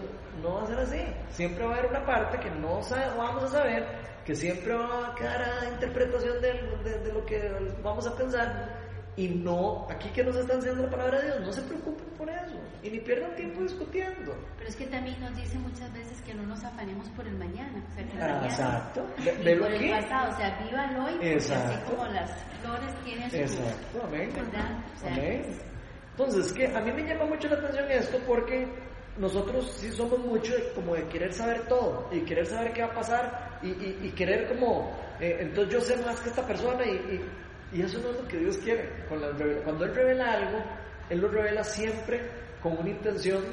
no va a ser así. Siempre va a haber una parte que no sa- vamos a saber, que siempre va a quedar a interpretación de, de- de lo que vamos a pensar. Y no, aquí que nos está enseñando la palabra de Dios, no se preocupen por eso. Y ni pierdan tiempo discutiendo. Pero es que también nos dice muchas veces que no nos afanemos por el mañana. O sea, que Ah, mañana exacto. Velo por el aquí. pasado. O sea, viva el hoy. Exacto. Así como las flores tienen su. Exacto, amén. O sea, Amén. Entonces, que a mí me llama mucho la atención esto porque nosotros sí somos mucho de- como de querer saber todo y querer saber qué va a pasar y, y- y querer como, eh, entonces yo sé más que esta persona y, y- y eso no es lo que Dios quiere. Cuando Él revela algo, Él lo revela siempre con una intención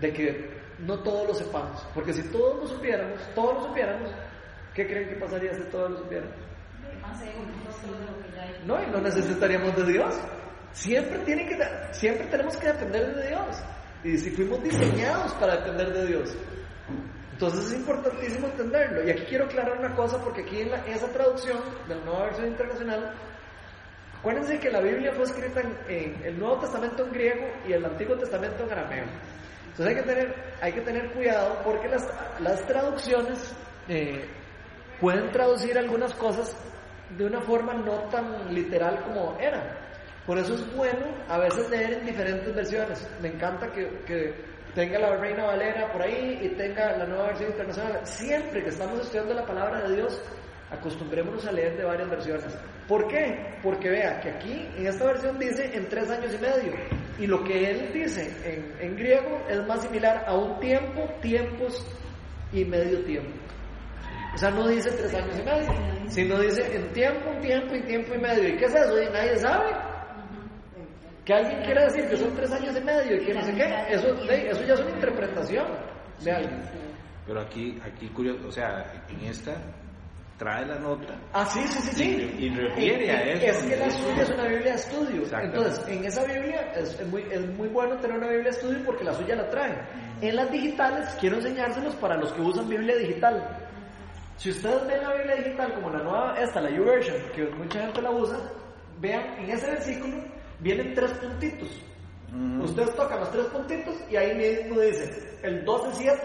de que no todos lo sepamos. Porque si todos lo supiéramos, todos lo supiéramos, ¿qué creen que pasaría si todos lo supiéramos? No, y no necesitaríamos de Dios. Siempre, tiene que, siempre tenemos que depender de Dios. Y si fuimos diseñados para depender de Dios. Entonces es importantísimo entenderlo. Y aquí quiero aclarar una cosa, porque aquí en, la- esa traducción de la nueva versión internacional, acuérdense que la Biblia fue escrita en, en el Nuevo Testamento en griego y el Antiguo Testamento en arameo. Entonces hay que tener, hay que tener cuidado porque las, las traducciones eh, pueden traducir algunas cosas de una forma no tan literal como eran. Por eso es bueno a veces leer en diferentes versiones. Me encanta que, que tenga la Reina Valera por ahí y tenga la nueva versión internacional. Siempre que estamos estudiando la palabra de Dios, acostumbrémonos a leer de varias versiones. ¿Por qué? Porque vea que aquí en esta versión dice en tres años y medio. Y lo que él dice en, griego es más similar a un tiempo, tiempos y medio tiempo. O sea, no dice tres años y medio, sino dice en tiempo, un tiempo y tiempo y medio. ¿Y qué es eso? Y nadie sabe. Que alguien quiera decir que son tres años y medio y que no sé qué, eso, eso ya es una interpretación de alguien. Pero aquí, aquí curioso, o sea, en esta trae la nota Ah, sí, sí, sí, sí. Y- y refiere a eso. Es que la suya es una Biblia de estudio. Entonces, en esa Biblia es, es muy, es muy bueno tener una Biblia de estudio porque la suya la trae. En las digitales, quiero enseñárselos para los que usan Biblia digital. Si ustedes ven la Biblia digital como la nueva, esta, la YouVersion, que mucha gente la usa, vean, en ese versículo vienen tres puntitos. Ujú. Ustedes tocan los tres puntitos y ahí mismo dice el 12-7,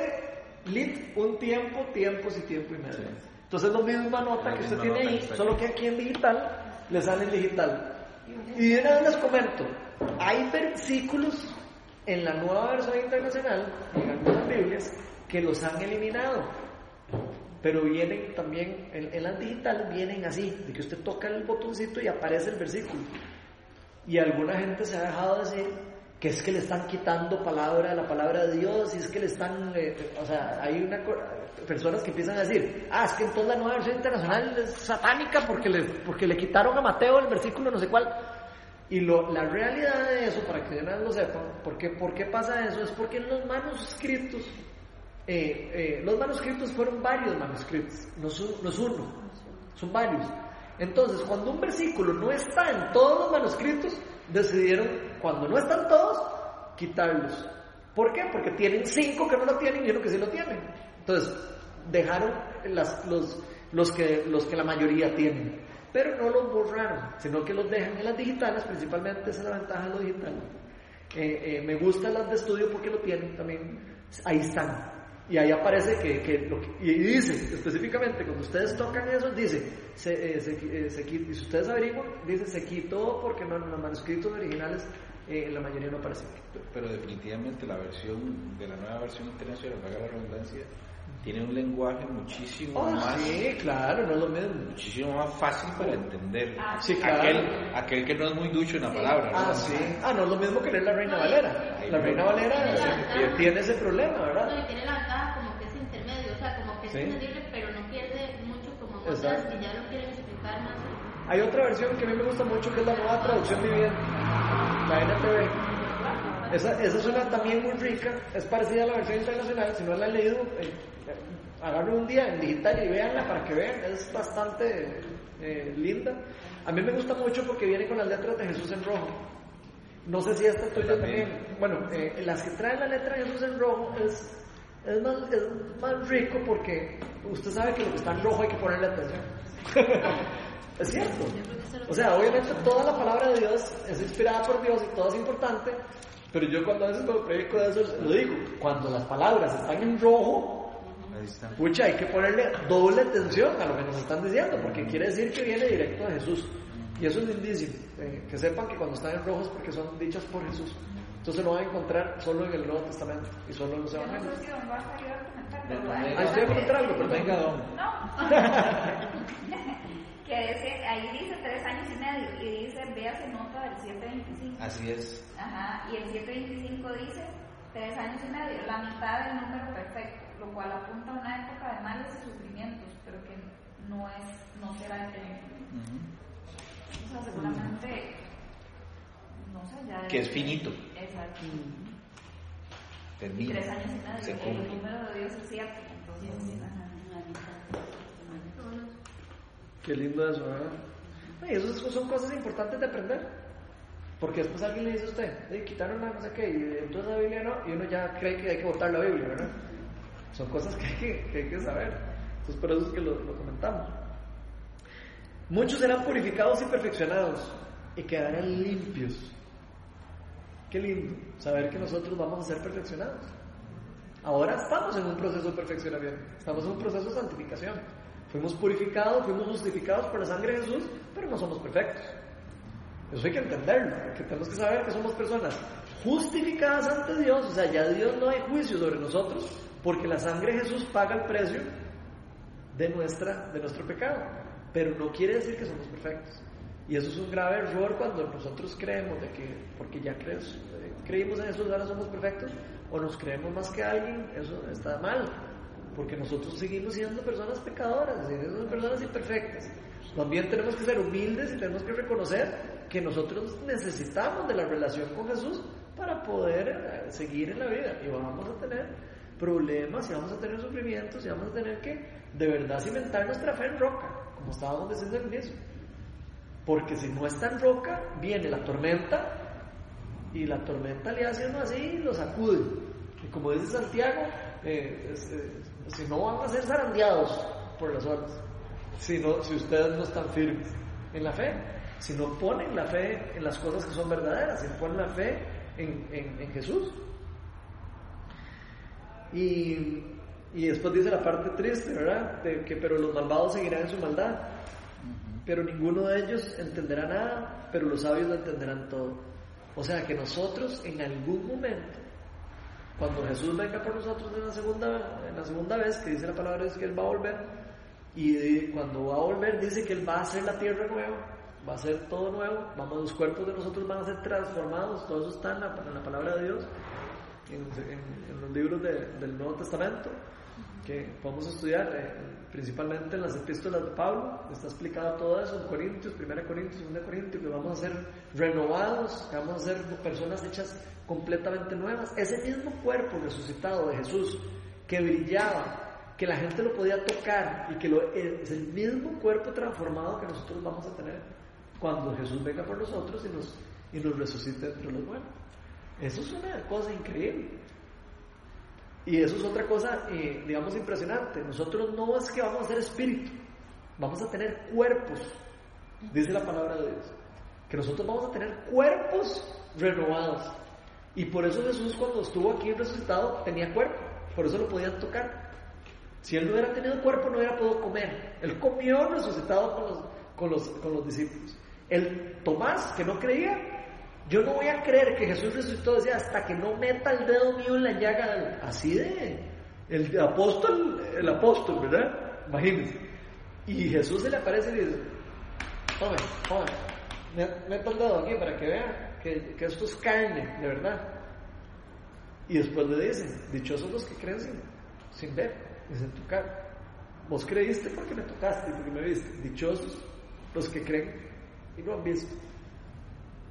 lit, un tiempo, tiempos y tiempo y medio. Entonces es la misma nota La que usted misma tiene nota ahí, solo que aquí en digital le sale en digital. Y de una vez les comento, hay versículos en la nueva versión internacional, en algunas Biblias, que los han eliminado. Pero vienen también, en, en las digitales vienen así, de que usted toca el botoncito y aparece el versículo. Y alguna gente se ha dejado decir que es que le están quitando palabra a la palabra de Dios y es que le están, eh, o sea, hay una personas que empiezan a decir, ah, es que entonces la nueva versión internacional es satánica porque le, porque le quitaron a Mateo el versículo no sé cuál. Y lo, la realidad de eso, para que vez lo sepan, ¿por qué, por qué pasa eso? Es porque en los manuscritos, eh, eh, los manuscritos fueron varios manuscritos, no, son- no es uno, son varios. Entonces, cuando un versículo no está en todos los manuscritos, decidieron, cuando no están todos, quitarlos. ¿Por qué? Porque tienen cinco que no lo tienen y uno que sí lo tienen. Entonces, dejaron los, los, que, los que la mayoría tienen. Pero no los borraron, sino que los dejan en las digitales, principalmente esa es la ventaja de lo digital. Eh, eh, me gustan las de estudio porque lo tienen también, ahí están. Y ahí aparece que, que lo que- y dice específicamente, cuando ustedes tocan eso, dice, se, eh, se, eh, se y si ustedes averiguan, dice, se quitó porque no, en los manuscritos originales eh, la mayoría no aparece. Pero definitivamente la versión de la nueva versión internacional, para la redundancia, tiene un lenguaje muchísimo Oh, más sí, claro, no es lo mismo. muchísimo más fácil para entender. Sí, claro. aquel, aquel que no es muy ducho en la palabra. ¿no? Ah, sí. Ah, no es lo mismo que leer la Reina Valera. La Reina Valera eh, tiene ese problema, No, ¿verdad? y tiene la es Sí. entendible, pero no pierde mucho como otras que ya lo quieren explicar más. Hay otra versión que a mí me gusta mucho que es la nueva traducción viviente, la NTV. Esa, esa es una también muy rica, es parecida a la versión internacional, si no la han leído, eh, eh, agarren un día en digital y véanla para que vean, es bastante eh, linda. A mí me gusta mucho porque viene con las letras de Jesús en rojo. No sé si esta es tuya También. también. Bueno, eh, las que traen la letra de Jesús en rojo es, es, más, es más rico porque usted sabe que lo que está en rojo hay que ponerle atención. <laughs> es cierto. O sea, obviamente toda la palabra de Dios es inspirada por Dios y todo es importante, pero yo cuando a veces cuando predico de eso lo digo, cuando las palabras están en rojo, pucha, hay que ponerle doble atención a lo que nos están diciendo, porque quiere decir que viene directo de Jesús. Y eso es lindísimo, eh, que sepan que cuando están en rojo es porque son dichas por Jesús. Entonces lo van a encontrar solo en el Nuevo Testamento y solo en los Yo no Evangelios. sé si don vas a ayudar a comentar, a comentar algo, pero Venga, don. No. <laughs> que dice, ahí dice tres años y medio y dice, véase nota del 725. Así es. Ajá, y el 725 dice tres años y medio, la mitad del número perfecto, lo cual apunta a una época de males y sufrimientos, pero que no es, no será eterno. Ujú. O sea, seguramente, ya... Que es finito. Exacto. Termina. tres años y Se el cumple. número de Dios es cierto, entonces. Qué lindo eso, ¿verdad? Y eso es- son cosas importantes de aprender. Porque después alguien le dice a usted, "Ey, quitaron la no sé qué, y entonces la Biblia no, y uno ya cree que hay que votar la Biblia, ¿verdad? Son cosas que hay que, que hay que saber. Entonces por eso es que lo, lo comentamos. Muchos serán purificados y perfeccionados y quedarán limpios. Qué lindo saber que nosotros vamos a ser perfeccionados. Ahora estamos en un proceso de perfeccionamiento, estamos en un proceso de santificación. Fuimos purificados, fuimos justificados por la sangre de Jesús, pero no somos perfectos. Eso hay que entenderlo, porque tenemos que saber que somos personas justificadas ante Dios, o sea, ya Dios no hay juicio sobre nosotros, porque la sangre de Jesús paga el precio de, nuestra, de nuestro pecado, pero no quiere decir que somos perfectos. Y eso es un grave error cuando nosotros creemos de que, porque ya crees, eh, creímos en Jesús, ahora somos perfectos, o nos creemos más que alguien, eso está mal, porque nosotros seguimos siendo personas pecadoras, siendo personas imperfectas. También tenemos que ser humildes y tenemos que reconocer que nosotros necesitamos de la relación con Jesús para poder eh, seguir en la vida y vamos a tener problemas y vamos a tener sufrimientos y vamos a tener que de verdad cimentar nuestra fe en roca, como estábamos diciendo al inicio. Porque si no está en roca, viene la tormenta y la tormenta le hace uno así y lo sacude. Y como dice Santiago, eh, eh, si no van a ser zarandeados por las olas, si, no- si ustedes no están firmes en la fe, si no ponen la fe en las cosas que son verdaderas, si ponen la fe en, en- en Jesús. Y, y después dice la parte triste, ¿verdad? De que pero los malvados seguirán en su maldad pero ninguno de ellos entenderá nada, pero los sabios lo entenderán todo. O sea que nosotros en algún momento, cuando Jesús venga por nosotros en la segunda, en la segunda vez, que dice la palabra es que Él va a volver, y cuando va a volver dice que Él va a hacer la tierra nueva, va a hacer todo nuevo, vamos, los cuerpos de nosotros van a ser transformados, todo eso está en la, palabra de Dios, en, en- en los libros de- del Nuevo Testamento, que podemos estudiar eh, principalmente en las epístolas de Pablo, está explicado todo eso en Corintios, 1 Corintios, 2 Corintios, que vamos a ser renovados, que vamos a ser personas hechas completamente nuevas. Ese mismo cuerpo resucitado de Jesús que brillaba, que la gente lo podía tocar y que es el mismo cuerpo transformado que nosotros vamos a tener cuando Jesús venga por nosotros y nos, y nos resucite entre los muertos. Eso es una cosa increíble. Y eso es otra cosa, eh, digamos, impresionante. Nosotros no es que vamos a ser espíritu, vamos a tener cuerpos, dice la palabra de Dios. Que nosotros vamos a tener cuerpos renovados. Y por eso Jesús cuando estuvo aquí resucitado tenía cuerpo, por eso lo podían tocar. Si él no hubiera tenido cuerpo no hubiera podido comer. Él comió resucitado con los, con los, con los discípulos. El Tomás, que no creía, yo no voy a creer que Jesús resucitó decía hasta que no meta el dedo mío en la llaga. Así de... El apóstol, el apóstol, ¿verdad? Imagínense. Y Jesús se le aparece y dice, tome, met- meta el dedo aquí para que vea que, que esto es carne, de verdad. Y después le dicen, dichosos los que creen sin, sin ver sin tocar. Vos creíste porque me tocaste, porque me viste. Dichosos los que creen y no han visto.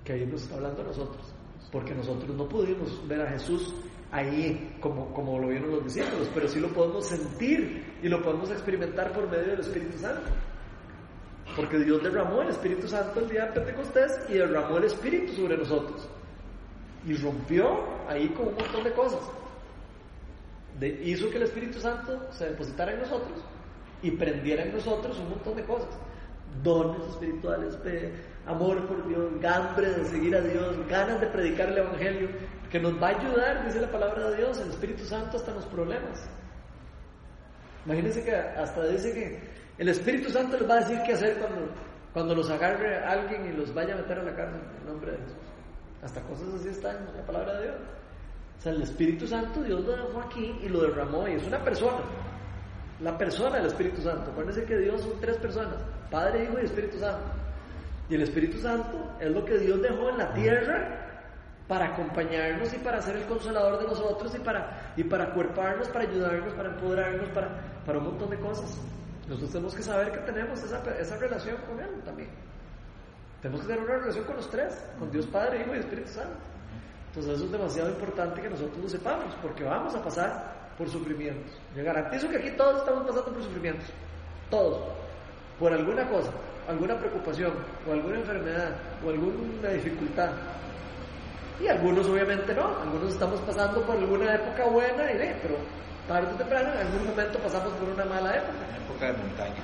Que ahí nos está hablando a nosotros. Porque nosotros no pudimos ver a Jesús ahí como, como lo vieron los discípulos, pero sí lo podemos sentir y lo podemos experimentar por medio del Espíritu Santo. Porque Dios derramó el Espíritu Santo el día de Pentecostés y derramó el Espíritu sobre nosotros. Y rompió ahí con un montón de cosas. De, hizo que el Espíritu Santo se depositara en nosotros y prendiera en nosotros un montón de cosas. Dones espirituales, de amor por Dios, hambre de seguir a Dios, ganas de predicar el Evangelio, que nos va a ayudar, dice la palabra de Dios, el Espíritu Santo hasta los problemas. Imagínense que hasta dice que el Espíritu Santo les va a decir qué hacer cuando, cuando los agarre alguien y los vaya a meter a la cárcel en nombre de Jesús. Hasta cosas así están en la palabra de Dios. O sea, el Espíritu Santo Dios lo dejó aquí y lo derramó y es una persona. La persona del Espíritu Santo. Acuérdense que Dios son tres personas, Padre, Hijo y Espíritu Santo. Y el Espíritu Santo es lo que Dios dejó en la tierra para acompañarnos y para ser el consolador de nosotros y para, y para cuerparnos, para ayudarnos, para empoderarnos, para, para un montón de cosas. Nosotros tenemos que saber que tenemos esa, esa relación con Él también. Tenemos que tener una relación con los tres, con Dios Padre, Hijo y Espíritu Santo. Entonces eso es demasiado importante que nosotros lo sepamos, porque vamos a pasar por sufrimientos. Yo garantizo que aquí todos estamos pasando por sufrimientos. Todos. Por alguna cosa, alguna preocupación, o alguna enfermedad, o alguna dificultad. Y algunos obviamente no, algunos estamos pasando por alguna época buena, y pero tarde o temprano en algún momento pasamos por una mala época. Época de montaña.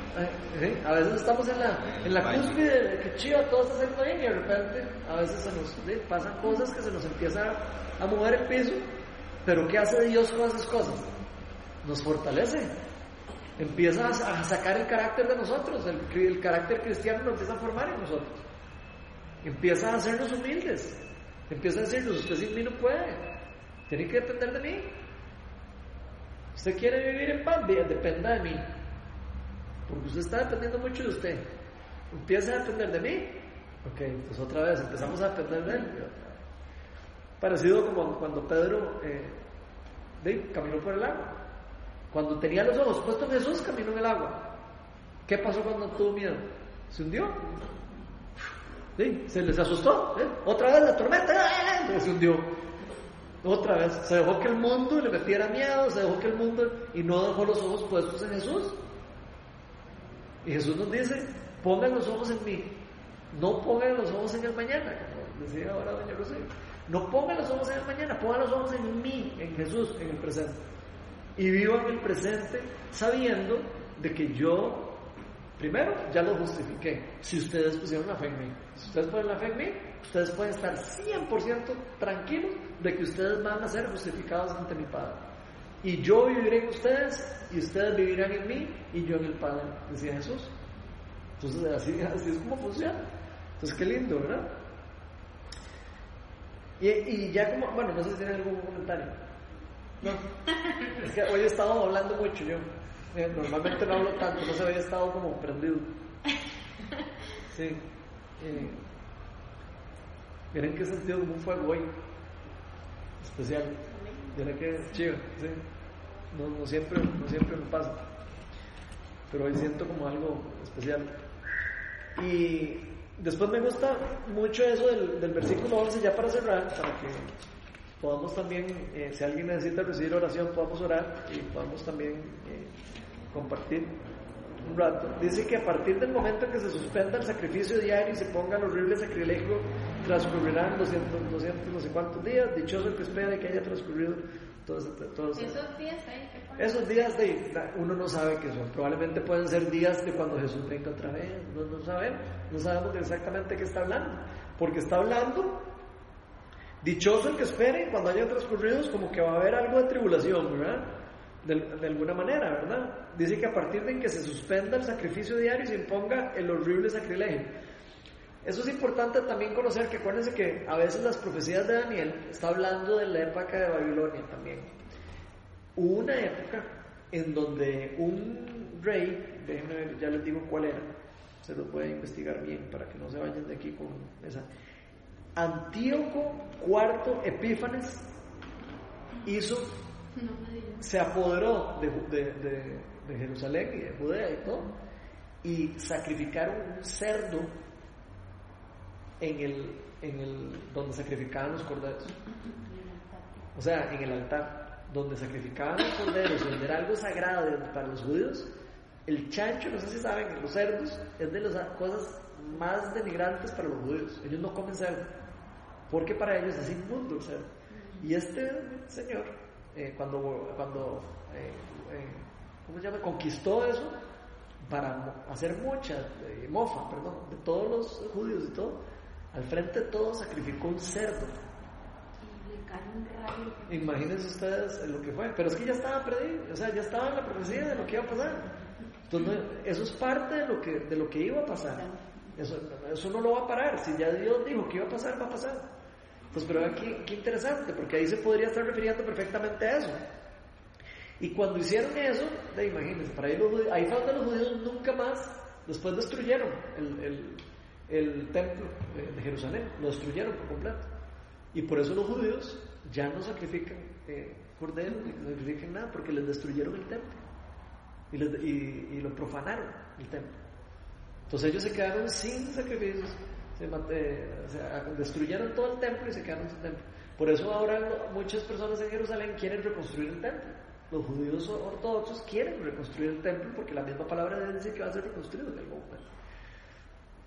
Eh, A veces estamos en la, en la cúspide, que chido, todo está haciendo bien, y de repente a veces se nos pasan cosas que se nos empieza a mover el piso, pero ¿qué hace Dios con esas cosas? Nos fortalece. Empieza a sacar el carácter de nosotros, el, el carácter cristiano lo empieza a formar en nosotros. Empieza a hacernos humildes. Empieza a decirnos, usted sin mí no puede. Tiene que depender de mí. Usted quiere vivir en paz, dependa de mí. Porque usted está dependiendo mucho de usted. Empieza a depender de mí. Ok, pues otra vez empezamos a depender de él. Parecido como cuando Pedro eh, caminó por el agua. Cuando tenía los ojos puestos en Jesús, caminó en el agua. ¿Qué pasó cuando tuvo miedo? Se hundió. Se les asustó. ¿eh? Otra vez la tormenta. ¡eh! Se hundió. Otra vez. Se dejó que el mundo le metiera miedo. Se dejó que el mundo. Y no dejó los ojos puestos en Jesús. Y Jesús nos dice: pongan los ojos en mí. No pongan los ojos en el mañana. Como decía ahora Doña Rocío. No pongan los ojos en el mañana. Pongan los ojos en mí, en Jesús, en el presente. Y vivan el presente sabiendo de que yo Primero, ya lo justifiqué. Si ustedes pusieron la fe en mí, si ustedes ponen la fe en mí, ustedes pueden estar 100% tranquilos de que ustedes van a ser justificados ante mi Padre. Y yo viviré en ustedes, y ustedes vivirán en mí, y yo en el Padre, decía Jesús. Entonces, así, <laughs> así es como funciona. Entonces, qué lindo, ¿verdad? Y, y ya como, bueno, no sé si tienen algún comentario. No, es que hoy he estado hablando mucho yo. Eh, normalmente no hablo tanto, no se había estado como prendido. Sí. Eh, miren que sentido como un fuego hoy. Especial. Miren que chido, sí. No, no, siempre, no siempre me pasa. Pero hoy siento como algo especial. Y después me gusta mucho eso del, del versículo 11, ya para cerrar, para que podamos también, eh, si alguien necesita recibir oración, podamos orar y podamos también eh, compartir un rato. Dice que a partir del momento en que se suspenda el sacrificio diario y se ponga el horrible sacrilegio, transcurrirán 200, 200 no sé cuántos días. Dichoso el que espera que haya transcurrido todos, todos esos días ahí. ¿qué esos días de uno no sabe qué son. Probablemente pueden ser días de cuando Jesús venga otra vez. No, no sabemos. No sabemos exactamente qué está hablando. Porque está hablando Dichoso el que espere cuando haya transcurridos como que va a haber algo de tribulación, ¿verdad? De, alguna manera, ¿verdad? Dice que a partir de que se suspenda el sacrificio diario y se imponga el horrible sacrilegio. Eso es importante también conocer que acuérdense que a veces las profecías de Daniel está hablando de la época de Babilonia también. Hubo una época en donde un rey, déjenme ver, ya les digo cuál era, se lo puede investigar bien para que no se vayan de aquí con esa. Antíoco IV Epífanes hizo, se apoderó de, de, de, de Jerusalén y de Judea y todo, y sacrificaron un cerdo en el, en el donde sacrificaban los corderos. O sea, en el altar, donde sacrificaban los corderos, donde era algo sagrado para los judíos, el chancho, no sé si saben, los cerdos, es de las cosas más denigrantes para los judíos. Ellos no comen cerdo, porque para ellos es inmundo el cerdo. Y este señor, eh, cuando, cuando eh, eh, ¿cómo se llama? conquistó eso, para hacer mucha mofa, perdón, de todos los judíos y todo, al frente de todos sacrificó un cerdo. Imagínense ustedes lo que fue, pero es que ya estaba perdido, o sea, ya estaba en la profecía de lo que iba a pasar. Entonces, eso es parte de lo que, de lo que iba a pasar. Eso, eso no lo va a parar. Si ya Dios dijo que iba a pasar, va a pasar. Pues, pero aquí, qué interesante, porque ahí se podría estar refiriendo perfectamente a eso. Y cuando hicieron eso, imagínense, para ahí, los, ahí fue los judíos nunca más, después destruyeron el, el, el templo de Jerusalén, lo destruyeron por completo. Y por eso los judíos ya no sacrifican eh, corderos ni sacrifican nada, porque les destruyeron el templo y, y, lo profanaron el templo. Entonces ellos se quedaron sin sacrificios, o sea, destruyeron todo el templo y se quedaron sin templo. Por eso ahora muchas personas en Jerusalén quieren reconstruir el templo. Los judíos ortodoxos quieren reconstruir el templo porque la misma palabra dice que va a ser reconstruido en algún momento.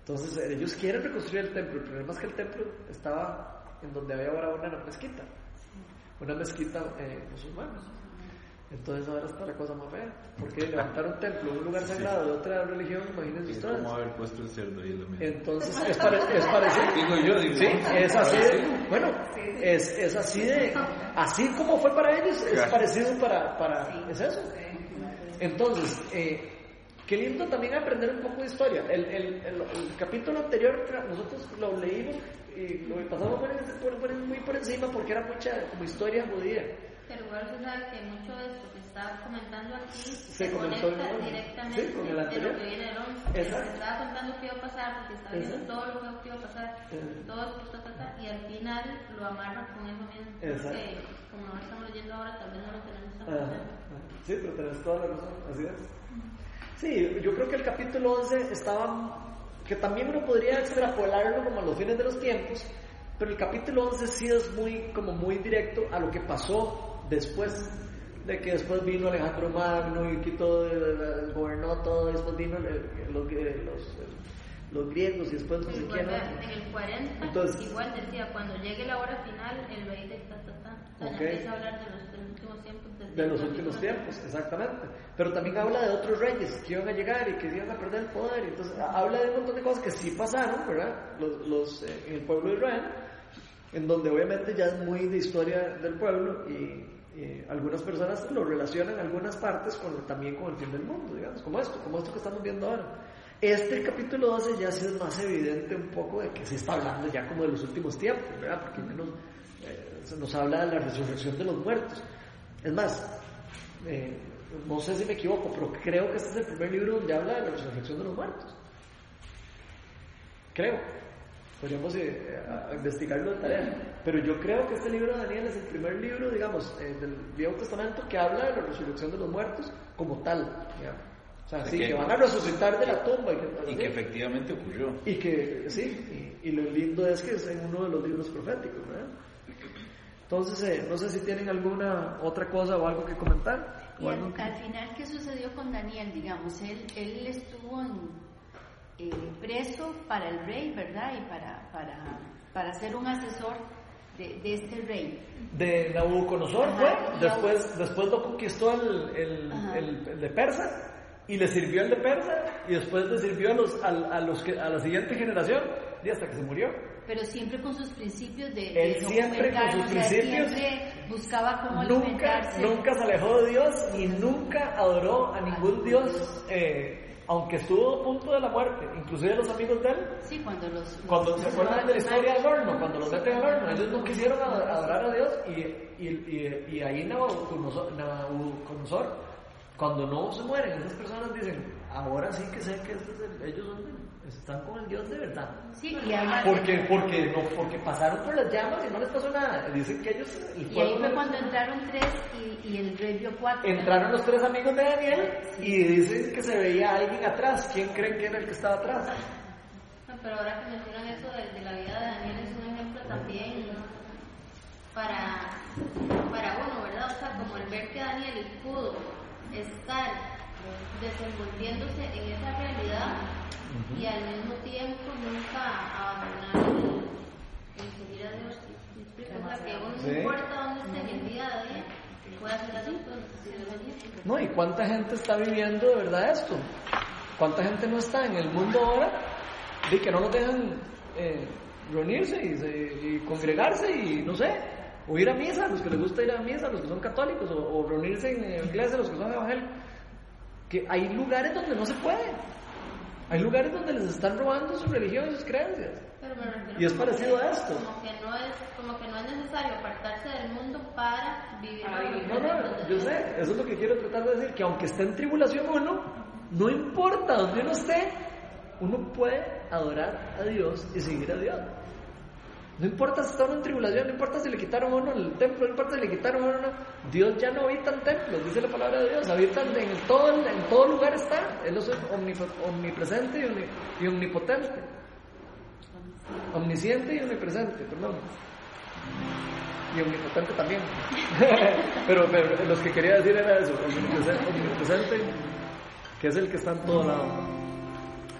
Entonces ellos quieren reconstruir el templo. El problema es que el templo estaba en donde había ahora una mezquita, una mezquita eh, musulmana. Entonces ahora está la cosa más fea. Porque levantar un templo, un lugar sagrado de otra religión, imagínense ustedes. como haber puesto el cerdo ahí lo Entonces es, es parecido. <laughs> Digo yo, digo. Sí, es así de, bueno, es, es así de, así como fue para ellos, es parecido para, para, es eso. Entonces, eh, qué lindo también aprender un poco de historia. El, el, el, capítulo anterior, nosotros lo leímos y lo pasamos muy por encima porque era mucha como historia judía. Pero igual se sabe que mucho de esto que está comentando aquí se, se conecta directamente sí, con el de anterior. lo que viene del 11. Se estaba contando qué iba a pasar, porque está viendo todo lo que iba a pasar, todo esto, ta, ta, y al final lo amarra con eso mismo. Porque como no lo estamos leyendo ahora, vez no lo tenemos tan. Sí, pero tenés toda la razón, así es. Sí, yo creo que el capítulo 11 estaba, que también uno podría extrapolarlo como a los fines de los tiempos, pero el capítulo 11 sí es muy, como muy directo a lo que pasó después de que después vino Alejandro Magno y quitó, gobernó todo, después vino los, los, griegos y después no sé quién. En el 40, Entonces, igual decía, cuando llegue la hora final, el rey de ta, ta, empieza a hablar de los, de los últimos tiempos. De los últimos tiempos, exactamente. Pero también habla de otros reyes que iban a llegar y que iban a perder el poder. Entonces, habla de un montón de cosas que sí pasaron, ¿verdad? Los, los eh, en el pueblo de Israel, en donde obviamente ya es muy de historia del pueblo y algunas personas lo relacionan algunas partes con, también con el fin del mundo, digamos, como esto, como esto que estamos viendo ahora. Este capítulo 12 ya sí es más evidente un poco de que se está hablando ya como de los últimos tiempos, ¿verdad? Porque menos eh, se nos habla de la resurrección de los muertos. Es más, eh, no sé si me equivoco, pero creo que este es el primer libro donde habla de la resurrección de los muertos. Creo. Podríamos eh, investigarlo de tarea. Pero yo creo que este libro de Daniel es el primer libro, digamos, eh, del Viejo Testamento que habla de la resurrección de los muertos como tal. O sea, sí, que, van a resucitar de la tumba. Y que, efectivamente ocurrió. Y que, sí, y, lo lindo es que es en uno de los libros proféticos, ¿verdad? Entonces, eh, no sé si tienen alguna otra cosa o algo que comentar. Y al, final, ¿qué sucedió con Daniel? Digamos, él, él estuvo en eh, preso para el rey, ¿verdad? Y para, para, para ser un asesor de, de este rey. De Nabucodonosor fue, después, después lo conquistó el, el, el, de Persa y le sirvió el de Persa y después le sirvió a, los, a, a los que, a la siguiente generación y hasta que se murió. Pero siempre con sus principios de... Él siempre con sus principios... buscaba cómo nunca, Nunca se alejó de Dios y nunca adoró a ningún Dios eh, aunque estuvo a punto de la muerte, inclusive los amigos de él, sí, cuando los, cuando se acuerdan de la historia del horno, cuando los meten al horno, ellos no quisieron adorar a Dios y, y, y, y ahí Nabucodonosor cuando no se mueren, esas personas dicen, ahora sí que sé que este es el- ellos son de- están con el Dios de verdad. Sí, y además... Porque, porque, no, porque pasaron por las llamas y no les pasó nada. Dicen que ellos, el Y ahí no fue cuando entraron tres y, y el rey vio cuatro. Entraron los tres amigos de Daniel y dicen que se veía alguien atrás. ¿Quién creen que era el que estaba atrás? No, pero ahora que mencionan eso de, de la vida de Daniel es un ejemplo también para, para uno, ¿verdad? O sea, como el ver que Daniel pudo estar desenvolviéndose en esa realidad y al mismo tiempo nunca abandonar el, el seguir a Dios. O sea, que uno no importa dónde esté en el día puede hacer Dios lo quiere. No, ¿y cuánta gente está viviendo de verdad esto? ¿Cuánta gente no está en el mundo ahora de que no nos dejan eh, reunirse y, se- y congregarse y no sé, o ir a misa, los que les gusta ir a misa, los que son católicos, o, o reunirse en iglesia, los que son evangélicos? Que hay lugares donde no se puede. Hay lugares donde les están robando su religión y sus creencias. Pero me refiero Y es parecido que- a esto. Como que no es, como que no es necesario apartarse del mundo para vivir Para vivir. No, no, yo sé, eso es lo que quiero tratar de decir, que aunque esté en tribulación uno, no importa donde uno esté, uno puede adorar a Dios y seguir a Dios. No importa si está uno en tribulación, no importa si le quitaron uno el templo, no importa si le quitaron uno, Dios ya no habita en templos, dice la palabra de Dios, habita en, todo, en todo lugar está, Él es omnip- omnipresente y, omni- y omnipotente, omnisciente y omnipresente, perdón. Y omnipotente también. <laughs> pero, pero los que quería decir era eso, omnipresente, omnipresente, que es el que está en todo lado.